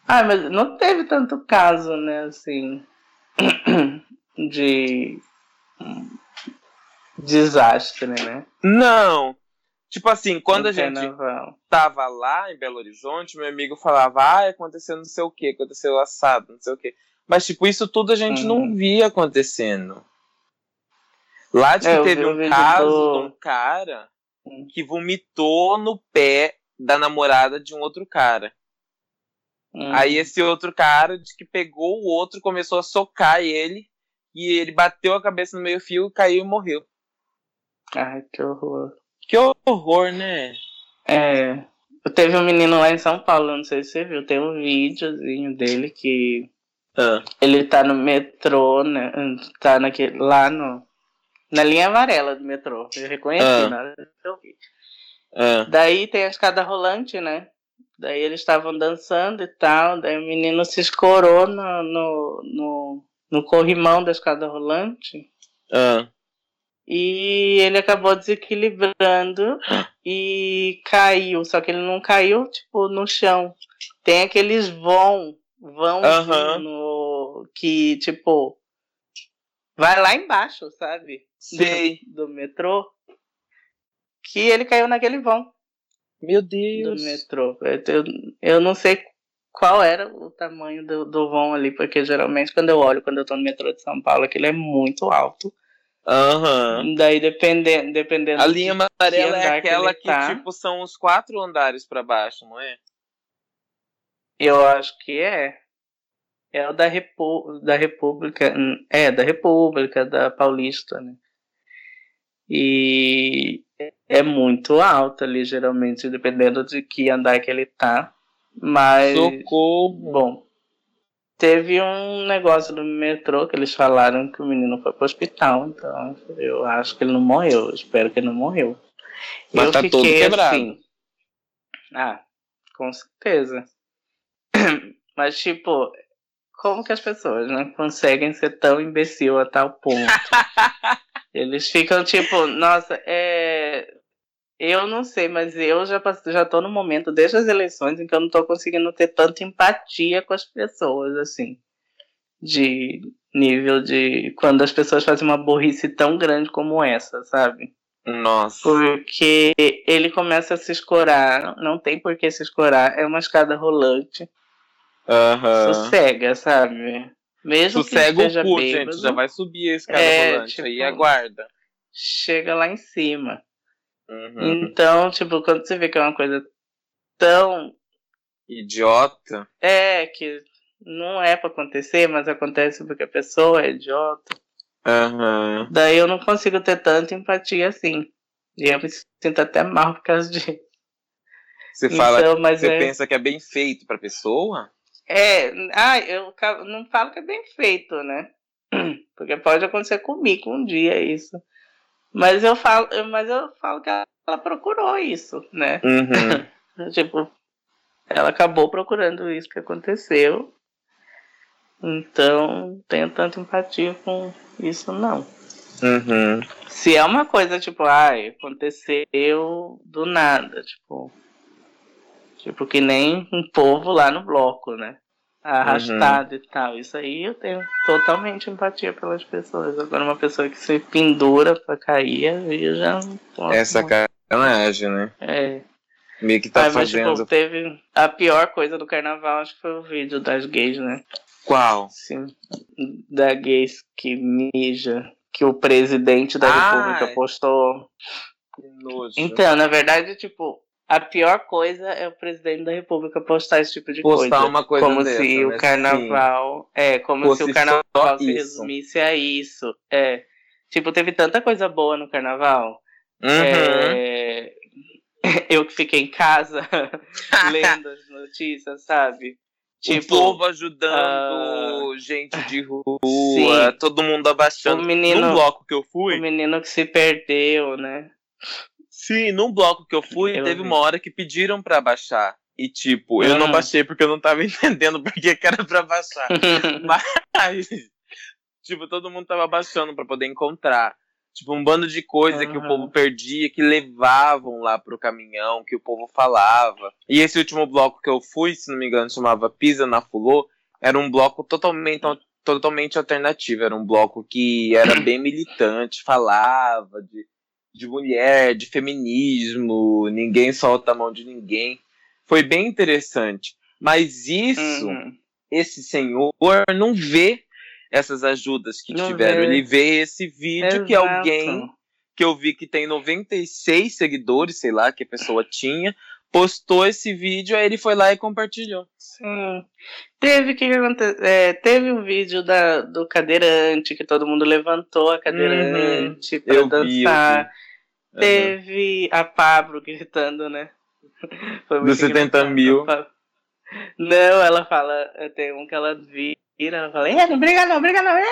S1: Ah, mas não teve tanto caso, né, assim, (clears throat) de desastre, né?
S2: Não. Tipo assim, quando a gente
S1: carnaval.
S2: tava lá em Belo Horizonte, meu amigo falava, ah, aconteceu não sei o que, aconteceu assado, não sei o que. Mas, tipo, isso tudo a gente não
S1: Uhum.
S2: via acontecendo. Lá de que
S1: É,
S2: teve um caso
S1: do-
S2: de um cara
S1: Hum.
S2: que vomitou no pé da namorada de um outro cara.
S1: Hum.
S2: Aí esse outro cara de que pegou o outro, começou a socar ele, e ele bateu a cabeça no meio fio, caiu e morreu.
S1: Ai, que horror.
S2: Que horror, né?
S1: É. Teve um menino lá em São Paulo, não sei se você viu, tem um videozinho dele que
S2: Ah,
S1: ele tá no metrô, né? Tá naquele, lá no. Na linha amarela do metrô. Eu reconheci
S2: Ah.
S1: na hora que eu vi.
S2: ah,
S1: Daí tem a escada rolante, né? Daí eles estavam dançando e tal. Daí o menino se escorou no, no, no, no corrimão da escada rolante.
S2: ah.
S1: E ele acabou desequilibrando e caiu. Só que ele não caiu, tipo, no chão. Tem aqueles vão, vão
S2: Aham.
S1: no, que, tipo, vai lá embaixo, sabe?
S2: Sei.
S1: Do metrô. Que ele caiu naquele vão
S2: Meu
S1: do
S2: Deus.
S1: metrô. Eu, eu não sei qual era o tamanho do, do vão ali, porque geralmente quando eu olho, quando eu tô no metrô de São Paulo, aquilo é muito alto.
S2: Aham.
S1: Daí dependendo, dependendo
S2: A linha amarela
S1: que
S2: é
S1: que
S2: aquela que,
S1: tá.
S2: tipo, são os quatro andares pra baixo, não é?
S1: Eu acho que é. É o da, Repu da República. hum, É, da República, da Paulista, né? E é muito alto ali, geralmente, dependendo de que andar que ele tá. Mas.
S2: Socorro.
S1: Bom, teve um negócio do metrô que eles falaram que o menino foi pro hospital, então eu acho que ele não morreu, eu espero que ele não morreu.
S2: Mas
S1: eu
S2: tá todo quebrado.
S1: assim. Ah, com certeza. (clears throat) Mas tipo, como que as pessoas não conseguem ser tão imbecil a tal ponto? (laughs) Eles ficam tipo, nossa, é. Eu não sei, mas eu já, já tô no momento, desde as eleições, em que eu não tô conseguindo ter tanta empatia com as pessoas, assim. De nível de. Quando as pessoas fazem uma burrice tão grande como essa, sabe?
S2: Nossa.
S1: Porque ele começa a se escorar, não tem por que se escorar, é uma escada rolante,
S2: Aham.
S1: sossega, sabe? Mesmo
S2: Sossega
S1: que
S2: o cu,
S1: bêbado,
S2: gente. Já vai subir a escada
S1: É,
S2: rolante
S1: tipo-
S2: aí, aguarda.
S1: chega lá em cima.
S2: Uhum.
S1: Então, tipo, quando você vê que é uma coisa tão.
S2: Idiota.
S1: É, que não é pra acontecer, mas acontece porque a pessoa é idiota.
S2: Aham.
S1: Daí eu não consigo ter tanta empatia assim. E eu me sinto até mal por causa disso.
S2: Você fala,
S1: então,
S2: você
S1: é,
S2: pensa que é bem feito pra pessoa?
S1: é. Ah, eu não falo que é bem feito, né? (clears throat) Porque pode acontecer comigo um dia isso. Mas eu falo, mas eu falo que ela procurou isso, né?
S2: Uhum. (laughs)
S1: Tipo, ela acabou procurando isso que aconteceu. Então, tenho tanta empatia com isso, não.
S2: uhum.
S1: Se é uma coisa, tipo, ai, aconteceu do nada, tipo. Tipo, que nem um povo lá no bloco, né? Arrastado e tal. Isso aí eu tenho totalmente empatia pelas pessoas. Agora, uma pessoa que se pendura pra cair, aí eu já não posso.
S2: É
S1: não.
S2: sacanagem, né?
S1: É.
S2: Meio que tá
S1: Ah, mas,
S2: fazendo.
S1: tipo, teve a pior coisa do carnaval, acho que foi o vídeo das gays, né?
S2: Qual?
S1: Sim. Da gays que mija, que o presidente da
S2: Ah,
S1: república postou.
S2: Que nojo.
S1: Então, na verdade, tipo, a pior coisa é o presidente da república postar esse tipo de
S2: Postar
S1: coisa.
S2: uma coisa
S1: como
S2: dessa,
S1: se
S2: né?
S1: o carnaval. É, como
S2: Fosse
S1: se o carnaval se resumisse a isso. É. Tipo, teve tanta coisa boa no carnaval.
S2: Uhum.
S1: É, (laughs) Eu que fiquei em casa (laughs) lendo as notícias, sabe?
S2: o povo ajudando gente de rua,
S1: Sim.
S2: todo mundo abaixando.
S1: O menino-
S2: Num bloco que eu fui,
S1: O menino que se perdeu, né?
S2: Sim, num bloco que eu fui,
S1: Eu
S2: teve
S1: vi.
S2: uma hora que pediram pra baixar. E tipo, eu não
S1: Hum.
S2: baixei porque eu não tava (laughs) entendendo por que era pra baixar. (laughs) Mas, tipo, todo mundo tava baixando pra poder encontrar. Tipo, um bando de coisa que o povo perdia, que levavam lá pro caminhão, que o povo falava. E esse último bloco que eu fui, se não me engano, chamava Pisa na Fulô, era um bloco totalmente, totalmente alternativo. Era um bloco que era bem militante, falava de, de mulher, de feminismo, ninguém solta a mão de ninguém. Foi bem interessante. Mas isso,
S1: Uhum.
S2: esse senhor não vê essas ajudas que
S1: Não
S2: tiveram.
S1: vê.
S2: Ele vê esse vídeo que
S1: Exato.
S2: alguém que eu vi que tem 96 seguidores, sei lá, que a pessoa tinha, postou esse vídeo, aí ele foi lá e compartilhou.
S1: Sim. Teve que é, teve um vídeo da, do cadeirante que todo mundo levantou a cadeirante pra
S2: Uhum. Eu
S1: dançar.
S2: vi. Uhum.
S1: Teve a Pablo gritando, né? (laughs) Foi
S2: Dos 70
S1: engraçado.
S2: mil.
S1: Não, ela fala, tem um que ela vira, ela fala, é, não briga não, briga não, é!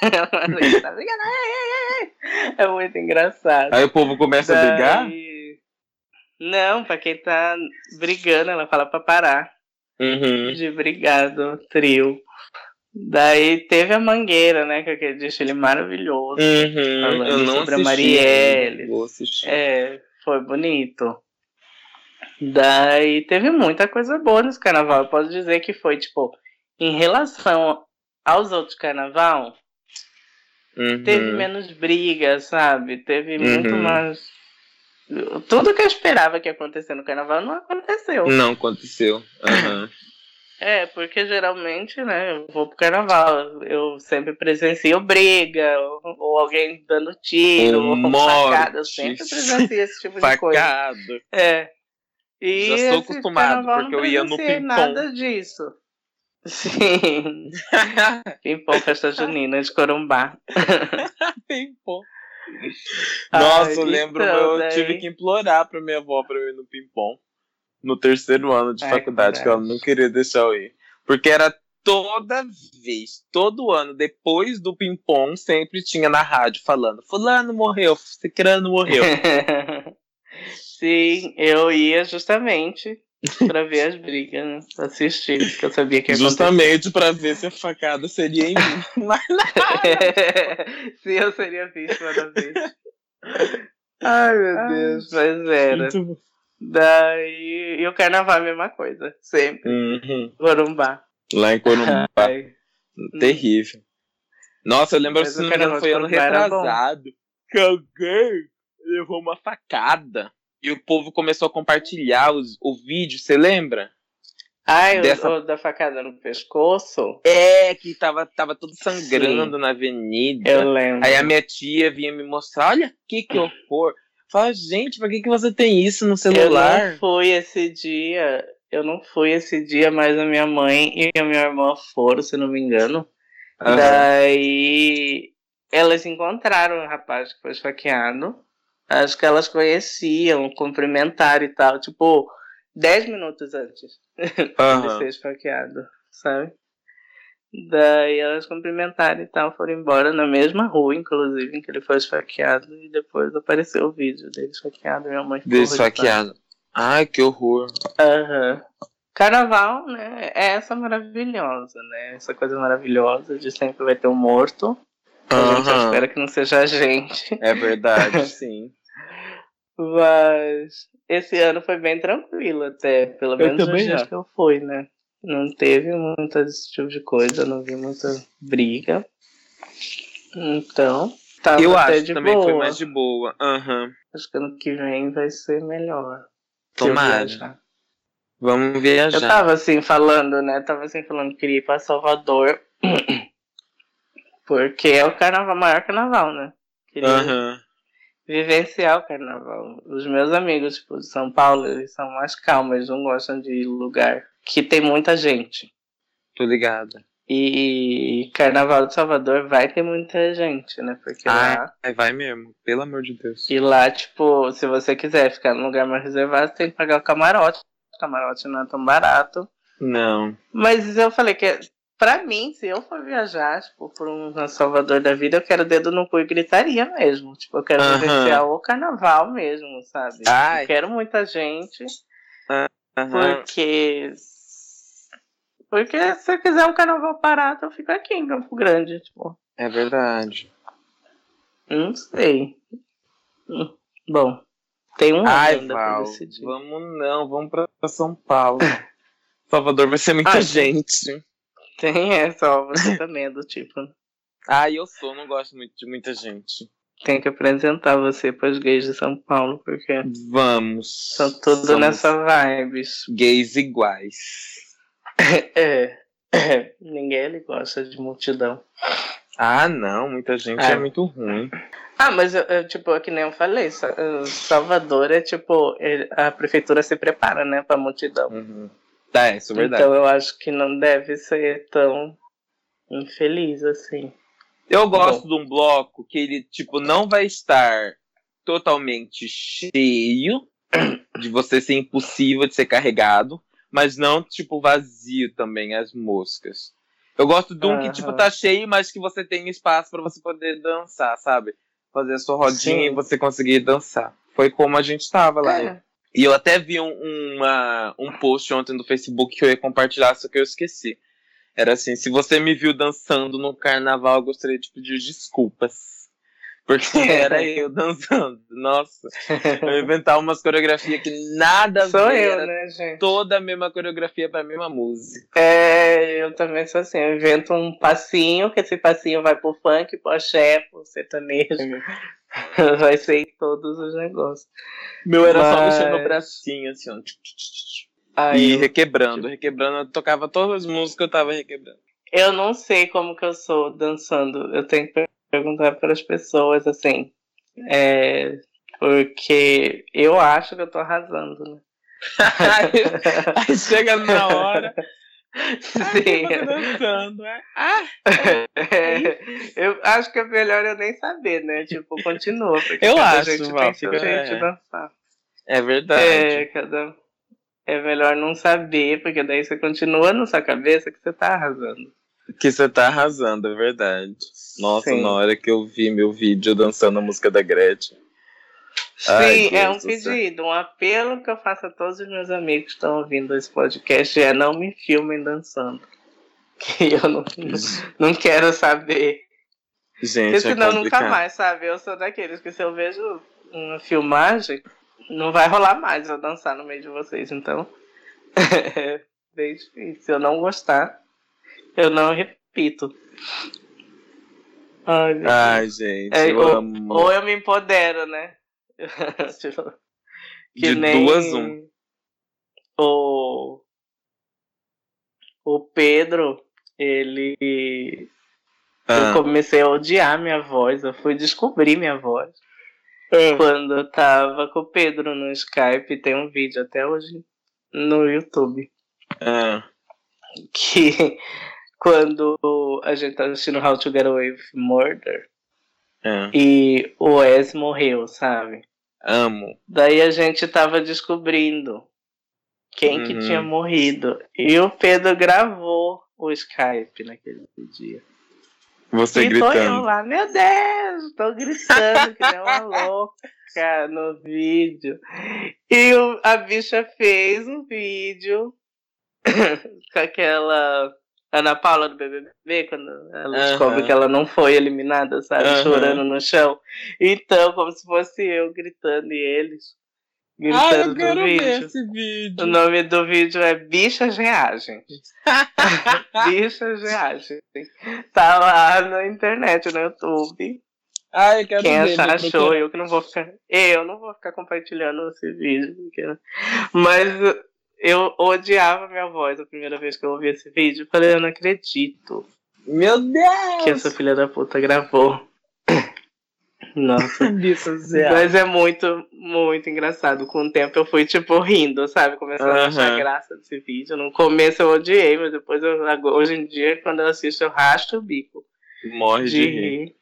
S1: (laughs) Ela fala, "Não briga não, é, é, é, é. Muito engraçado.
S2: Aí o povo começa a brigar?
S1: Daí- Não, pra quem tá brigando, ela fala pra parar
S2: Uhum.
S1: de brigar do trio. Daí teve a Mangueira, né? Que é aquele desfile maravilhoso.
S2: Uhum.
S1: Falando
S2: Eu não
S1: sobre a
S2: assisti.
S1: Marielle.
S2: Vou assistir.
S1: É, foi bonito. Daí teve muita coisa boa nesse carnaval. Eu posso dizer que foi, tipo, em relação aos outros carnaval,
S2: Uhum.
S1: teve menos briga, sabe? Teve muito
S2: Uhum.
S1: mais. Tudo que eu esperava que ia acontecer no carnaval não aconteceu.
S2: Não aconteceu. Aham.
S1: É, porque geralmente, né, eu vou pro carnaval, eu sempre presencio briga, ou, ou alguém dando tiro,
S2: Ou
S1: ou
S2: morte.
S1: facada, eu sempre presencio esse tipo de coisa.
S2: Facado.
S1: É. E
S2: Já sou acostumado, porque eu ia no
S1: presenciei
S2: ping-pong.
S1: nada disso. Sim. (laughs) Pimpom, festa junina de Corumbá.
S2: Ping-pong. (laughs) Nossa, eu lembro,
S1: então,
S2: eu
S1: daí-
S2: tive que implorar pra minha avó pra eu ir no ping-pong. No terceiro ano de
S1: Ai,
S2: faculdade,
S1: que
S2: ela não queria deixar eu ir. Porque era toda vez, todo ano, depois do ping-pong, sempre tinha na rádio falando: Fulano morreu, Cicrano morreu. (laughs)
S1: Sim, eu ia justamente pra ver as brigas, né? Assistir, porque eu sabia que ia.
S2: Justamente pra ver se a facada seria em mim. (laughs) Mas (laughs)
S1: Sim, eu seria vítima da vez. Ai, meu
S2: Ai,
S1: Deus, mas era.
S2: Muito bom.
S1: Daí, e o carnaval é a mesma coisa, sempre.
S2: Uhum.
S1: Corumbá.
S2: Lá em Corumbá.
S1: Ai,
S2: Terrível. Nossa, eu lembro
S1: Mas
S2: se
S1: o
S2: não me engano,
S1: carnaval
S2: foi ano retrasado. Que alguém levou uma facada. E o povo começou a compartilhar os, o vídeo, você lembra?
S1: Ai, o-
S2: Dessa-
S1: o da facada no pescoço?
S2: É, que tava, tava tudo sangrando na avenida.
S1: Eu lembro.
S2: Aí a minha tia vinha me mostrar, olha aqui que horror. Fala, gente, por que, que você tem isso no
S1: Eu
S2: celular?
S1: não fui esse dia. Eu não fui esse dia, mas a minha mãe e a minha irmã foram, se não me engano.
S2: Aham.
S1: Daí elas encontraram o rapaz que foi esfaqueado. Acho que elas conheciam, cumprimentaram e tal. Tipo, 10 minutos antes (laughs) de
S2: Aham.
S1: ser esfaqueado, sabe? Daí elas cumprimentaram e tal, foram embora na mesma rua, inclusive, em que ele foi esfaqueado. E depois apareceu o vídeo dele esfaqueado. Minha mãe ficou
S2: Desfaqueado. Ai, que horror.
S1: Aham. Carnaval, né? É essa maravilhosa, né? Essa coisa maravilhosa de sempre vai ter um morto. A gente
S2: Aham.
S1: espera que não seja a gente.
S2: É verdade, (laughs) sim.
S1: Mas esse ano foi bem tranquilo até, pelo
S2: Eu
S1: menos dias
S2: acho.
S1: que eu fui, né? Não teve muito esse tipo de coisa, não vi muita briga. Então, tava
S2: Eu
S1: até
S2: acho
S1: de
S2: que também
S1: boa.
S2: foi mais de boa. Aham.
S1: Acho que ano que vem vai ser melhor. eu
S2: Tomara.
S1: viajar.
S2: Vamos
S1: Eu
S2: viajar.
S1: tava assim falando, né? Tava assim falando que queria ir pra Salvador. (clears throat) Porque é o carnaval, maior carnaval, né? Queria
S2: Aham.
S1: vivenciar o carnaval. Os meus amigos, tipo, de São Paulo, eles são mais calmos, eles não gostam de lugar que tem muita gente.
S2: Tô ligada.
S1: E carnaval de Salvador vai ter muita gente, né? Porque lá.
S2: Ai, vai mesmo. Pelo amor de Deus.
S1: E lá, tipo, se você quiser ficar num lugar mais reservado, tem que pagar o camarote. O camarote não é tão barato.
S2: Não.
S1: Mas eu falei que, pra mim, se eu for viajar, tipo, por um Salvador da vida, eu quero dedo no cu e gritaria mesmo. Tipo, eu quero
S2: Aham.
S1: vivenciar o carnaval mesmo, sabe?
S2: Ai.
S1: Eu quero muita gente,
S2: Aham.
S1: porque. Porque se eu quiser um carnaval barato, eu fico aqui em Campo Grande, tipo.
S2: É verdade.
S1: Não sei. Hum, Bom, tem um ano
S2: Ai,
S1: pra
S2: Val,
S1: decidir.
S2: vamos não, vamos pra São Paulo. (laughs) Salvador vai ser muita
S1: Ai,
S2: gente.
S1: Tem essa, ó, você também é do tipo. (laughs)
S2: Ah, eu sou, não gosto muito de muita gente.
S1: Tem que apresentar você pros gays de São Paulo, porque
S2: Vamos.
S1: são tudo nessa vibes.
S2: Gays iguais.
S1: É. Ninguém ele gosta de multidão.
S2: Ah, não, muita gente
S1: É.
S2: é, muito ruim.
S1: Ah, mas eu, eu, tipo, é que nem eu falei, eh, Salvador é tipo, ele- a prefeitura se prepara, né, pra multidão.
S2: Uhum. Tá, isso é verdade.
S1: Então eu acho que não deve ser tão infeliz assim.
S2: Eu gosto de um bloco que ele, tipo, não vai estar totalmente cheio, de você ser impossível de ser carregado, mas não, tipo, vazio também, as moscas. Eu gosto de um que,
S1: Aham.
S2: tipo, tá cheio, mas que você tem espaço pra você poder dançar, sabe? Fazer a sua rodinha
S1: Sim.
S2: e você conseguir dançar. Foi como a gente tava lá.
S1: É.
S2: E eu até vi um, uma, um post ontem no Facebook que eu ia compartilhar, só que eu esqueci. Era assim, se você me viu dançando no carnaval, eu gostaria de pedir desculpas. Porque (laughs) era eu dançando. Nossa, eu inventar umas coreografias que nada a
S1: Sou
S2: ver.
S1: eu,
S2: era
S1: né, gente?
S2: Toda a mesma coreografia pra mesma música.
S1: É, eu também sou assim, eu invento um passinho, que esse passinho vai pro funk, pro axé, pro sertanejo. (laughs) vai ser em todos os negócios.
S2: Meu era só
S1: Mas-
S2: mexendo no bracinho, assim, ó.
S1: Aí
S2: E
S1: eu,
S2: requebrando, requebrando. Eu tocava todas as músicas que eu tava requebrando.
S1: eu não sei como que eu sou dançando. Eu tenho que perguntar para as pessoas, assim. É, porque eu acho que eu tô arrasando, né? (laughs)
S2: Aí chega na hora. (laughs)
S1: Sim.
S2: Ai, você dançando, é? (laughs) Ah,
S1: É, eu acho que é melhor eu nem saber, né? Tipo, continua. Porque
S2: Eu acho,
S1: gente
S2: Val,
S1: tem
S2: é.
S1: dançar.
S2: é verdade.
S1: É, cada... é melhor não saber, porque daí você continua na sua cabeça que você tá arrasando.
S2: Que você tá arrasando, é verdade. Nossa,
S1: Sim.
S2: na hora que eu vi meu vídeo dançando a música da Gretchen. Ai,
S1: Sim, é
S2: Deus
S1: um pedido, um apelo que eu faço a todos os meus amigos que estão ouvindo esse podcast é não me filmem dançando. (laughs) Que eu não, (laughs) não quero saber.
S2: Gente,
S1: Porque senão
S2: é
S1: nunca mais, sabe? Eu sou daqueles que se eu vejo uma filmagem, não vai rolar mais eu dançar no meio de vocês. Então, (laughs) é bem difícil. Se eu não gostar, eu não repito. Ai, meu
S2: Ai, gente,
S1: É,
S2: eu amo.
S1: ou eu me empodero, né? (laughs) Tipo,
S2: De duas, um.
S1: O, o Pedro, ele.
S2: Ah,
S1: Eu comecei a odiar minha voz, eu fui descobrir minha voz.
S2: ah,
S1: Quando eu tava com o Pedro no Skype, tem um vídeo até hoje no YouTube.
S2: ah.
S1: Que quando a gente tava assistindo How to Get Away with Murder
S2: ah.
S1: e o Wes morreu, sabe?
S2: Amo.
S1: Daí a gente tava descobrindo quem que
S2: Uhum.
S1: tinha morrido. E o Pedro gravou o Skype naquele dia.
S2: Você
S1: e tô eu
S2: gritando.
S1: lá, meu Deus, tô gritando que nem uma (laughs) louca no vídeo. E o- a bicha fez um vídeo (coughs) com aquela Ana Paula do BBB, quando ela
S2: Aham.
S1: descobre que ela não foi eliminada, sabe?
S2: Aham.
S1: Chorando no chão. Então, como se fosse eu gritando e eles
S2: Ah,
S1: gritando
S2: eu quero
S1: no
S2: ver
S1: vídeo.
S2: esse
S1: O
S2: vídeo.
S1: nome do vídeo é Bichas Reagem. (laughs) Bichas Reagem. Tá lá na internet, no YouTube.
S2: Ai, eu quero
S1: Quem
S2: ver.
S1: achar,
S2: vou
S1: achou.
S2: procurar.
S1: Eu que não vou ficar. Eu não vou ficar compartilhando esse vídeo. porque- Mas eu odiava minha voz a primeira vez que eu ouvi esse vídeo. Eu falei, eu não acredito
S2: Meu Deus!
S1: que essa filha da puta gravou. (laughs) Nossa. Mas é muito, muito engraçado. Com o tempo eu fui, tipo, rindo, sabe? Começando a achar graça desse vídeo. No começo eu odiei, mas depois, eu, hoje em dia, quando eu assisto, eu rasto o bico
S2: Morre
S1: de
S2: de rir.
S1: rir.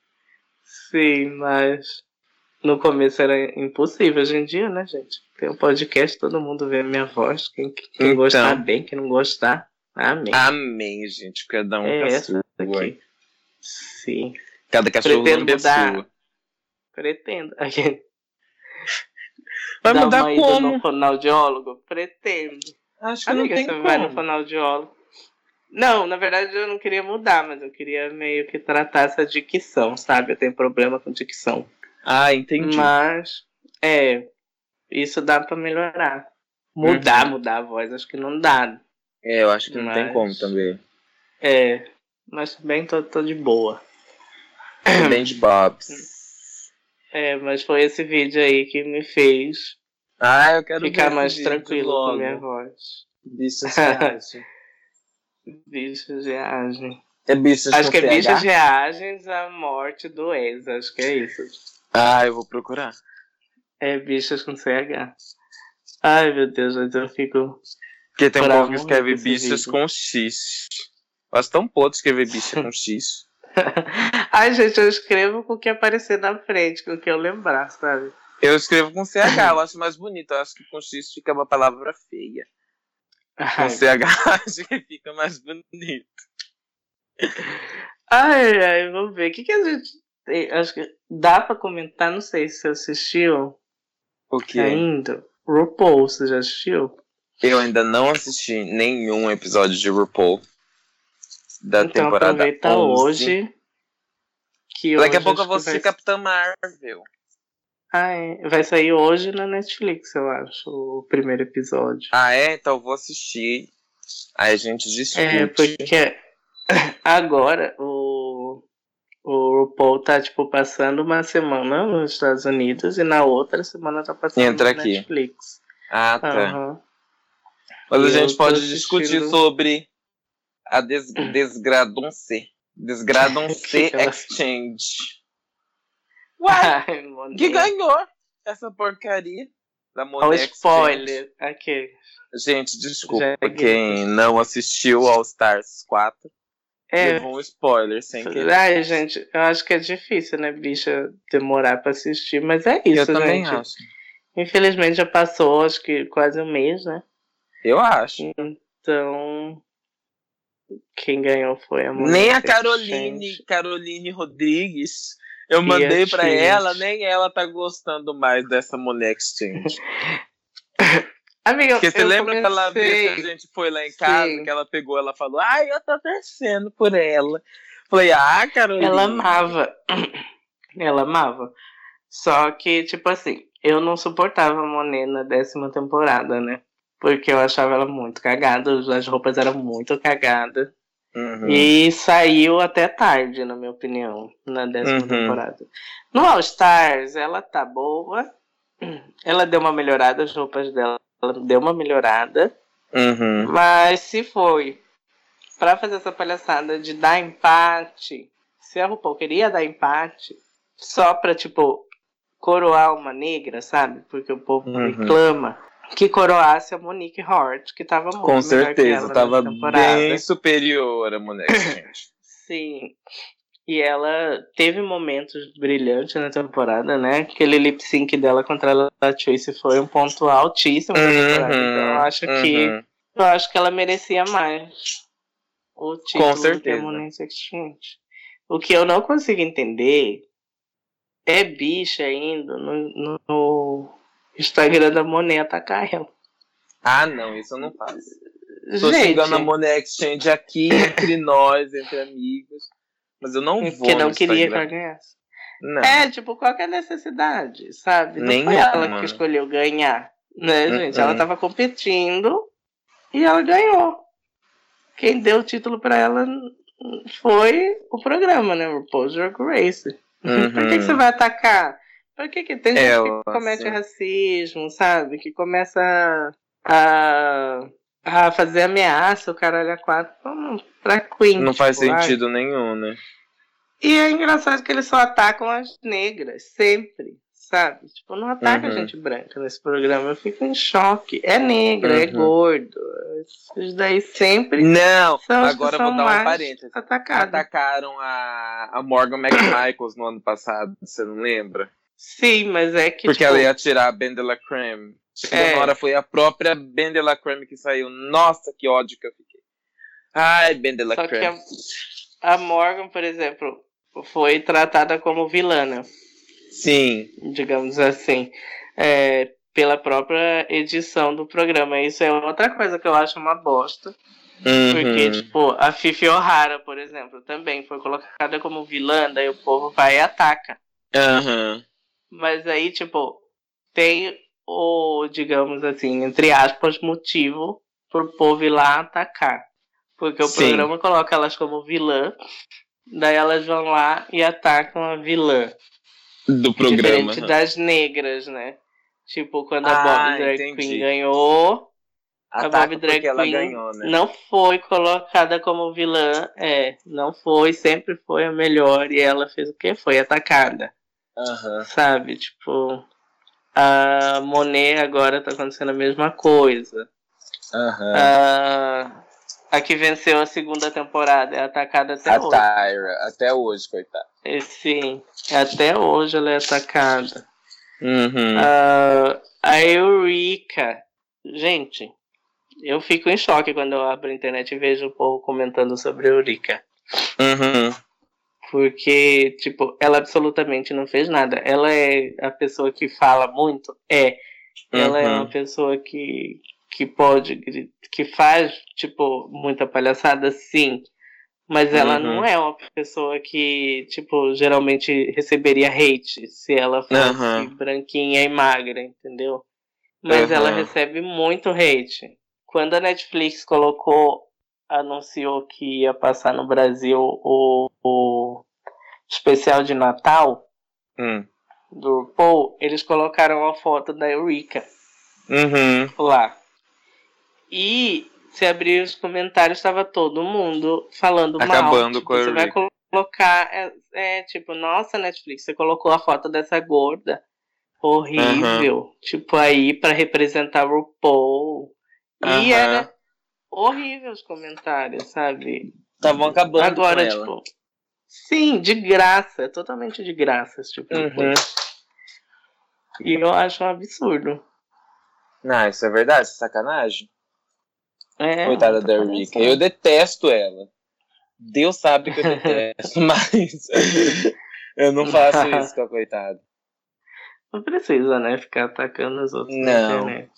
S1: Sim, mas no começo era impossível. Hoje em dia, né, gente? Tem um podcast, todo mundo vê a minha voz. Quem, quem
S2: Então.
S1: gostar bem, quem não gostar, amém.
S2: Amém, gente. Cada um
S1: é
S2: com a
S1: essa
S2: sua.
S1: aqui. Sim,
S2: Cada cachorro
S1: Pretendo mudar.
S2: sua.
S1: pretendo. (laughs)
S2: Vai
S1: Dar
S2: mudar
S1: uma ida
S2: como?
S1: no fonoaudiólogo? Pretendo.
S2: Acho que não
S1: Amiga,
S2: tem
S1: você
S2: como.
S1: vai no fonoaudiólogo. Não, na verdade eu não queria mudar, mas eu queria meio que tratar essa dicção, sabe? Eu tenho problema com dicção.
S2: Ah, entendi.
S1: Mas, é, isso dá pra melhorar. Mudar, mudar a voz, acho que não dá.
S2: É, eu acho que não tem
S1: Mas-
S2: como também.
S1: É, mas também tô, tô de boa.
S2: Bem de Bobs.
S1: É, mas foi esse vídeo aí que me fez
S2: Ah, eu quero
S1: ficar mais tranquilo
S2: logo.
S1: com minha voz.
S2: Bichos (laughs) reagem.
S1: Bichos reagem.
S2: É bichos
S1: Acho que é
S2: CH?
S1: bichos reagens à morte do ex, acho que é isso.
S2: Ah, eu vou procurar.
S1: É bichos com CH. Ai, meu Deus, mas eu fico.
S2: Porque tem um povo que escreve
S1: vídeo.
S2: com X. Faz tão podre escrever (laughs) bicha com X.
S1: Ai, gente, eu escrevo com o que aparecer na frente, com o que eu lembrar, sabe?
S2: Eu escrevo com CH, eu acho mais bonito. Eu acho que com X fica uma palavra feia. Com
S1: Ai,
S2: CH (laughs) acho que fica mais bonito.
S1: ai, ai, vamos ver. O que, que a gente. Acho que dá pra comentar, não sei se você assistiu
S2: O que?
S1: ainda. RuPaul, você já assistiu?
S2: Eu ainda não assisti nenhum episódio de RuPaul. Da
S1: então
S2: temporada
S1: aproveita
S2: 11.
S1: hoje. Que
S2: Daqui a
S1: hoje
S2: pouco eu vou
S1: que vai
S2: Capitã Marvel.
S1: Ah, é. Vai sair hoje na Netflix, eu acho, o primeiro episódio.
S2: Ah, é? Então eu vou assistir. Aí a gente discute.
S1: É, porque (laughs) agora o, o RuPaul tá, tipo, passando uma semana nos Estados Unidos e na outra semana tá passando
S2: Entra
S1: na
S2: aqui.
S1: Netflix.
S2: Ah, tá.
S1: Aham.
S2: Mas a
S1: Eu
S2: gente pode
S1: assistindo-
S2: discutir sobre a des (laughs) Desgradonce. Desgradonce (laughs) Exchange. Uai, (laughs)
S1: Ai,
S2: que ganhou essa porcaria da
S1: Olha
S2: Monet
S1: o
S2: Exchange.
S1: spoiler. Aqui.
S2: Gente, desculpa.
S1: Já é
S2: quem não assistiu All Stars 4
S1: É.
S2: levou um spoiler sem querer.
S1: Ai, gente, eu acho que é difícil, né, bicha, demorar pra assistir, mas é isso,
S2: Eu também
S1: gente.
S2: acho.
S1: Infelizmente já passou, acho que quase um mês, né?
S2: Eu acho.
S1: Então, quem ganhou foi a Monet
S2: Nem a. Caroline, Caroline Rodrigues. Eu
S1: Que
S2: mandei pra
S1: triste.
S2: ela, nem ela tá gostando mais dessa Monet Exchange. (laughs)
S1: Amiga,
S2: Porque você lembra aquela vez que a
S1: comecei-
S2: gente foi lá em casa,
S1: Sim.
S2: que ela pegou, ela falou, ai, eu tô torcendo por ela. Falei, ah, Caroline.
S1: Ela amava. Ela amava. Só que, tipo assim, eu não suportava a Monet na décima temporada, né? Porque eu achava ela muito cagada, as roupas eram muito cagadas.
S2: Uhum.
S1: E saiu até tarde, na minha opinião, na décima
S2: Uhum.
S1: temporada. No All Stars, ela tá boa. Ela deu uma melhorada, as roupas dela ela deu uma melhorada.
S2: Uhum.
S1: Mas se foi pra fazer essa palhaçada de dar empate, se a RuPaul queria dar empate só pra, tipo, coroar uma negra, sabe? Porque o povo
S2: Uhum.
S1: reclama que coroasse a Monique Hort, que tava muito
S2: Com certeza,
S1: ela
S2: tava bem superior a Monet Exchange. (laughs)
S1: Sim. E ela teve momentos brilhantes na temporada, né? Aquele lip sync dela contra a Latrice foi um ponto altíssimo temporada. Então eu acho que
S2: uhum.
S1: eu acho que ela merecia mais o título que
S2: certeza.
S1: O que eu não consigo entender é bicha indo no, no Instagram da Monet atacar ela.
S2: Ah, não, isso eu não faço. Tô
S1: Gente,
S2: xingando a Monet Exchange aqui entre nós, entre amigos. Mas eu não vou
S1: porque não queria que
S2: Instagram.
S1: ela ganhasse.
S2: Não.
S1: É, tipo, qual que é a necessidade, sabe? Não foi
S2: Nenhuma,
S1: ela
S2: mano.
S1: que escolheu ganhar, né,
S2: Uh-uh.
S1: gente? Ela tava competindo e ela ganhou. Quem deu o título pra ela foi o programa, né? O Pose Drag Race.
S2: Uhum. (laughs)
S1: Por que, que você vai atacar? Por que, que tem gente
S2: É,
S1: que comete
S2: assim.
S1: racismo, sabe? Que começa a, a fazer ameaça, o caralho a quatro, pra Queen.
S2: Não faz
S1: tipo, ai.
S2: sentido nenhum, né?
S1: E é engraçado que eles só atacam as negras, sempre, sabe? Tipo, não ataca
S2: Uhum.
S1: gente branca nesse programa. Eu fico em choque. É negra, é
S2: Uhum.
S1: gordo. Esses daí sempre
S2: Não, agora vou dar um parênteses.
S1: atacados.
S2: Atacaram a, a Morgan McMichaels no ano passado, você não lembra?
S1: Sim, mas é que.
S2: Porque
S1: tipo,
S2: ela ia tirar a Ben de la Creme. Chegou
S1: É.
S2: hora, foi a própria Ben de la Creme que saiu. Nossa, que ódio que eu fiquei. Ai, Ben de la
S1: Só
S2: Creme.
S1: a, a Morgan, por exemplo, foi tratada como vilã, né?
S2: Sim.
S1: digamos assim, é, pela própria edição do programa. Isso é outra coisa que eu acho uma bosta. Porque,
S2: Uhum.
S1: tipo, a Fifi O'Hara, por exemplo, também foi colocada como vilã, daí o povo vai e ataca.
S2: Aham.
S1: Mas aí, tipo, tem o, digamos assim, entre aspas, motivo pro povo ir lá atacar. Porque o
S2: Sim.
S1: programa coloca elas como vilã, daí elas vão lá e atacam a vilã.
S2: Do programa.
S1: Diferente das negras, né? Tipo, quando a
S2: Ah,
S1: Bob Drag
S2: entendi.
S1: Queen ganhou, a
S2: Ataca
S1: Bob Drag Queen
S2: ganhou, né?
S1: não foi colocada como vilã. É, não foi, sempre foi a melhor. E ela fez o quê? Foi atacada.
S2: Aham.
S1: Sabe? Tipo, a Monet agora tá acontecendo a mesma coisa.
S2: Aham.
S1: A, a que venceu a segunda temporada é atacada até
S2: A
S1: hoje.
S2: Tyra, até hoje, coitada.
S1: E, Sim, até hoje ela é atacada.
S2: Uhum.
S1: A Eureka. Gente, eu fico em choque quando eu abro a internet e vejo o povo comentando sobre a Eureka.
S2: Uhum.
S1: Porque, tipo, ela absolutamente não fez nada. Ela é a pessoa que fala muito? É. Ela é
S2: Uhum.
S1: uma pessoa que, que pode, que faz, tipo, muita palhaçada, sim. Mas ela
S2: Uhum.
S1: não é uma pessoa que, tipo, geralmente receberia hate se ela fosse
S2: Aham.
S1: branquinha e magra, entendeu? Mas ela recebe muito hate. Quando a Netflix colocou, anunciou que ia passar no Brasil o, o especial de Natal
S2: Hum.
S1: do Paul, eles colocaram a foto da Eureka
S2: Uhum.
S1: lá. E se abrir os comentários, estava todo mundo falando mal.
S2: Acabando
S1: Tipo,
S2: com a
S1: Você vai
S2: Eureka.
S1: colocar. É, é, tipo, nossa, Netflix, você colocou a foto dessa gorda. Horrível. Tipo, aí pra representar o Paul. E
S2: Aham.
S1: era horrível os comentários, sabe?
S2: Estavam acabando
S1: Agora, tipo. Sim, de graça. É totalmente de graça esse tipo de
S2: Uhum.
S1: coisa. E eu acho um absurdo.
S2: Não, isso é verdade, isso é sacanagem.
S1: É,
S2: Coitada da. Eureka. Eu detesto ela. Deus sabe que eu detesto, (laughs) mas eu não faço isso com a coitada.
S1: Não precisa, né? Ficar atacando os outros na
S2: Não.
S1: internet.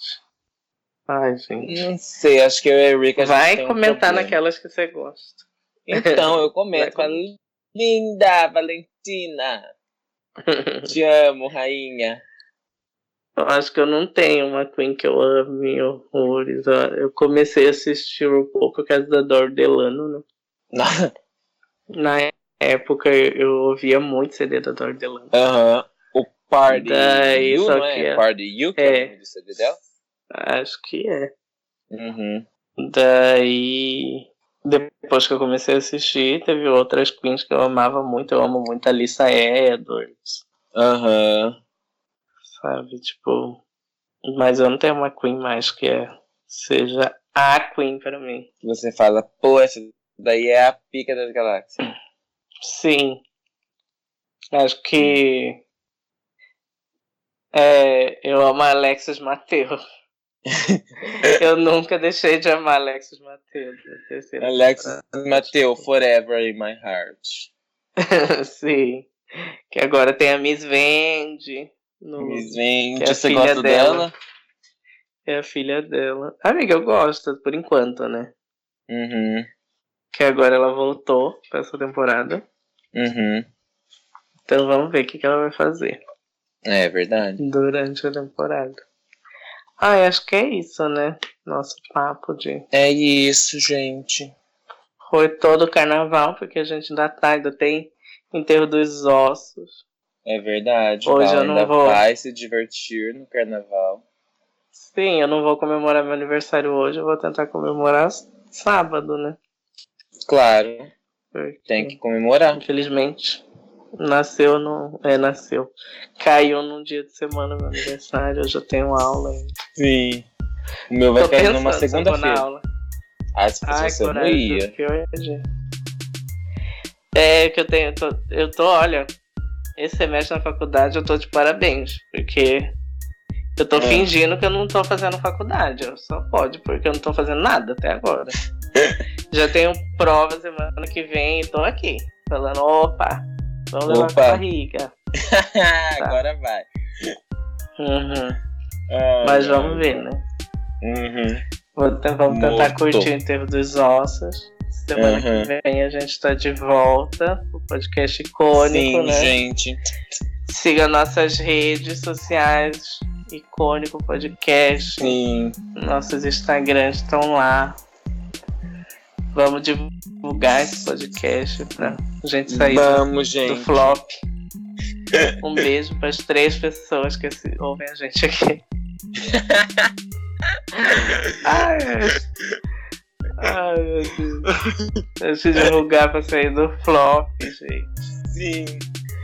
S1: Ai, gente.
S2: Não sei, acho que eu e a
S1: Vai
S2: um
S1: comentar
S2: problema.
S1: naquelas que você gosta.
S2: Então, eu (laughs) comento. Falo, Linda, Valentina. (laughs) Te amo, rainha.
S1: Eu acho que eu não tenho uma Queen que eu ame horrores. Eu comecei a assistir o RuPaul por causa da Dor Delano, né? (laughs) Na época eu ouvia muito CD da Dor Delano.
S2: Aham. O Party
S1: Daí,
S2: You, não é?
S1: é-
S2: Party You, que é,
S1: é.
S2: o nome do CD dela?
S1: Acho que é.
S2: Uhum.
S1: Daí, depois que eu comecei a assistir, teve outras queens que eu amava muito. Eu amo muito a Lisa Edwards,
S2: Aham.
S1: sabe? Tipo, mas eu não tenho uma queen mais que é, seja a queen pra mim.
S2: Você fala, pô, essa daí é a pica das galáxias.
S1: Sim. Acho que. É, eu amo a Alexis Mateus. Eu nunca deixei de amar Alexis Mateus.
S2: Alexis Mateu, Forever in My Heart. (laughs)
S1: Sim. Que agora tem a Miss Vendi. No...
S2: Miss Vende,
S1: é
S2: você gosta
S1: dela.
S2: dela?
S1: É a filha dela. Amiga, eu gosto, por enquanto, né?
S2: Uhum.
S1: Que agora ela voltou pra essa temporada.
S2: Uhum.
S1: Então vamos ver o que, que ela vai fazer
S2: É verdade.
S1: durante a temporada. Ai, acho que é isso, né? Nosso papo de.
S2: É isso, gente.
S1: Foi todo o carnaval, porque a gente ainda tá, ainda tem enterro dos ossos.
S2: É verdade.
S1: Hoje eu não vou.
S2: vai se divertir no carnaval.
S1: Sim, eu não vou comemorar meu aniversário hoje, eu vou tentar comemorar sábado, né?
S2: Claro,
S1: Porque,
S2: tem que comemorar.
S1: Infelizmente, nasceu no. É, nasceu. Caiu num dia de semana meu aniversário, eu já tenho aula ainda.
S2: Sim. O meu vai
S1: Tô
S2: cair numa
S1: eu
S2: segunda-feira. Ah, se
S1: Ai,
S2: você não ia.
S1: que eu de- É que eu tenho. tô- eu tô, olha, esse semestre na faculdade eu tô de parabéns, porque eu tô
S2: É.
S1: fingindo que eu não tô fazendo faculdade. Eu só pode, porque eu não tô fazendo nada até agora. (laughs) Já tenho prova semana que vem e tô aqui, falando, opa, vamos levar
S2: Opa.
S1: a barriga. (laughs)
S2: Agora vai.
S1: Uhum.
S2: Ai,
S1: Mas vamos ver, né?
S2: Uhum.
S1: Vamos tentar
S2: Morto.
S1: curtir o enterro dos ossos. Semana
S2: Uhum.
S1: que vem a gente tá de volta. O podcast icônico,
S2: Sim,
S1: né?
S2: gente.
S1: Siga nossas redes sociais. Icônico Podcast.
S2: Sim.
S1: Nossos Instagrams estão lá. Vamos divulgar esse podcast pra gente sair do-
S2: Vamos,
S1: do
S2: gente.
S1: flop. (laughs) Um beijo para as três pessoas que ouvem a gente aqui. Ai, (laughs) ai. Ai, meu Deus. Deixa eu divulgar pra sair do flop, gente.
S2: Sim.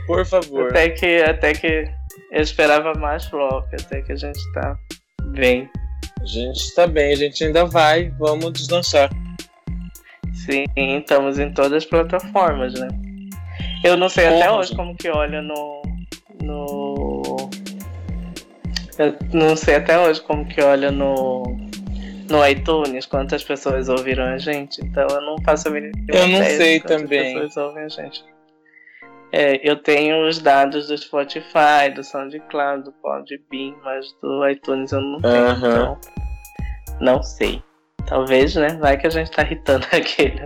S2: Por favor.
S1: Até que, até que eu esperava mais flop, até que a gente tá bem.
S2: A gente tá bem, a gente ainda vai. Vamos deslanchar.
S1: Sim, estamos em todas as plataformas, né? Eu não sei até
S2: Porra,
S1: hoje
S2: gente.
S1: como que olha no. no. Eu não sei até hoje como que olha no. No iTunes, quantas pessoas ouviram a gente, então eu não faço a mínima
S2: Eu não sei
S1: quantas
S2: também.
S1: pessoas ouvem a gente. É, eu tenho os dados do Spotify, do SoundCloud, do Podbean, mas do iTunes eu não tenho,
S2: Aham.
S1: então não sei. Talvez, né? Vai que a gente tá irritando (laughs) aquele.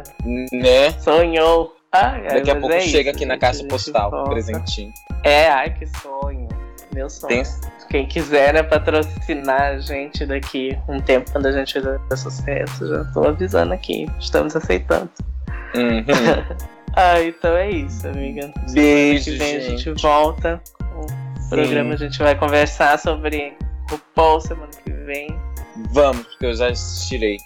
S2: Né?
S1: Sonhou. Ai,
S2: Daqui a pouco
S1: é
S2: chega
S1: isso,
S2: aqui na
S1: gente,
S2: caixa
S1: gente
S2: postal,
S1: volta.
S2: presentinho.
S1: É, ai, que sonho. Meu sonho.
S2: Tem...
S1: Quem quiser né, patrocinar a gente daqui um tempo, quando a gente fizer sucesso, já tô avisando aqui. Estamos aceitando.
S2: Uhum. (laughs)
S1: Ah, então é isso, amiga.
S2: Beijo,
S1: Semana que vem a
S2: gente.
S1: gente volta. com O programa a gente vai conversar sobre o Paul semana que vem.
S2: Vamos, porque eu já assistirei.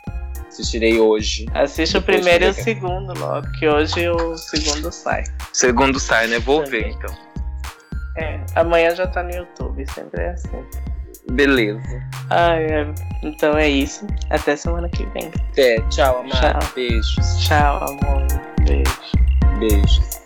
S2: Assistirei hoje.
S1: Assiste o primeiro e o segundo logo, que hoje o segundo sai.
S2: Segundo sai, né? Vou
S1: Também.
S2: ver então.
S1: É, amanhã já tá no YouTube, sempre é assim.
S2: Beleza.
S1: Ai, ai, então é isso. Até semana que vem.
S2: Até. Tchau, amado.
S1: Tchau.
S2: Beijos.
S1: Tchau, amor. Beijo.
S2: Beijos.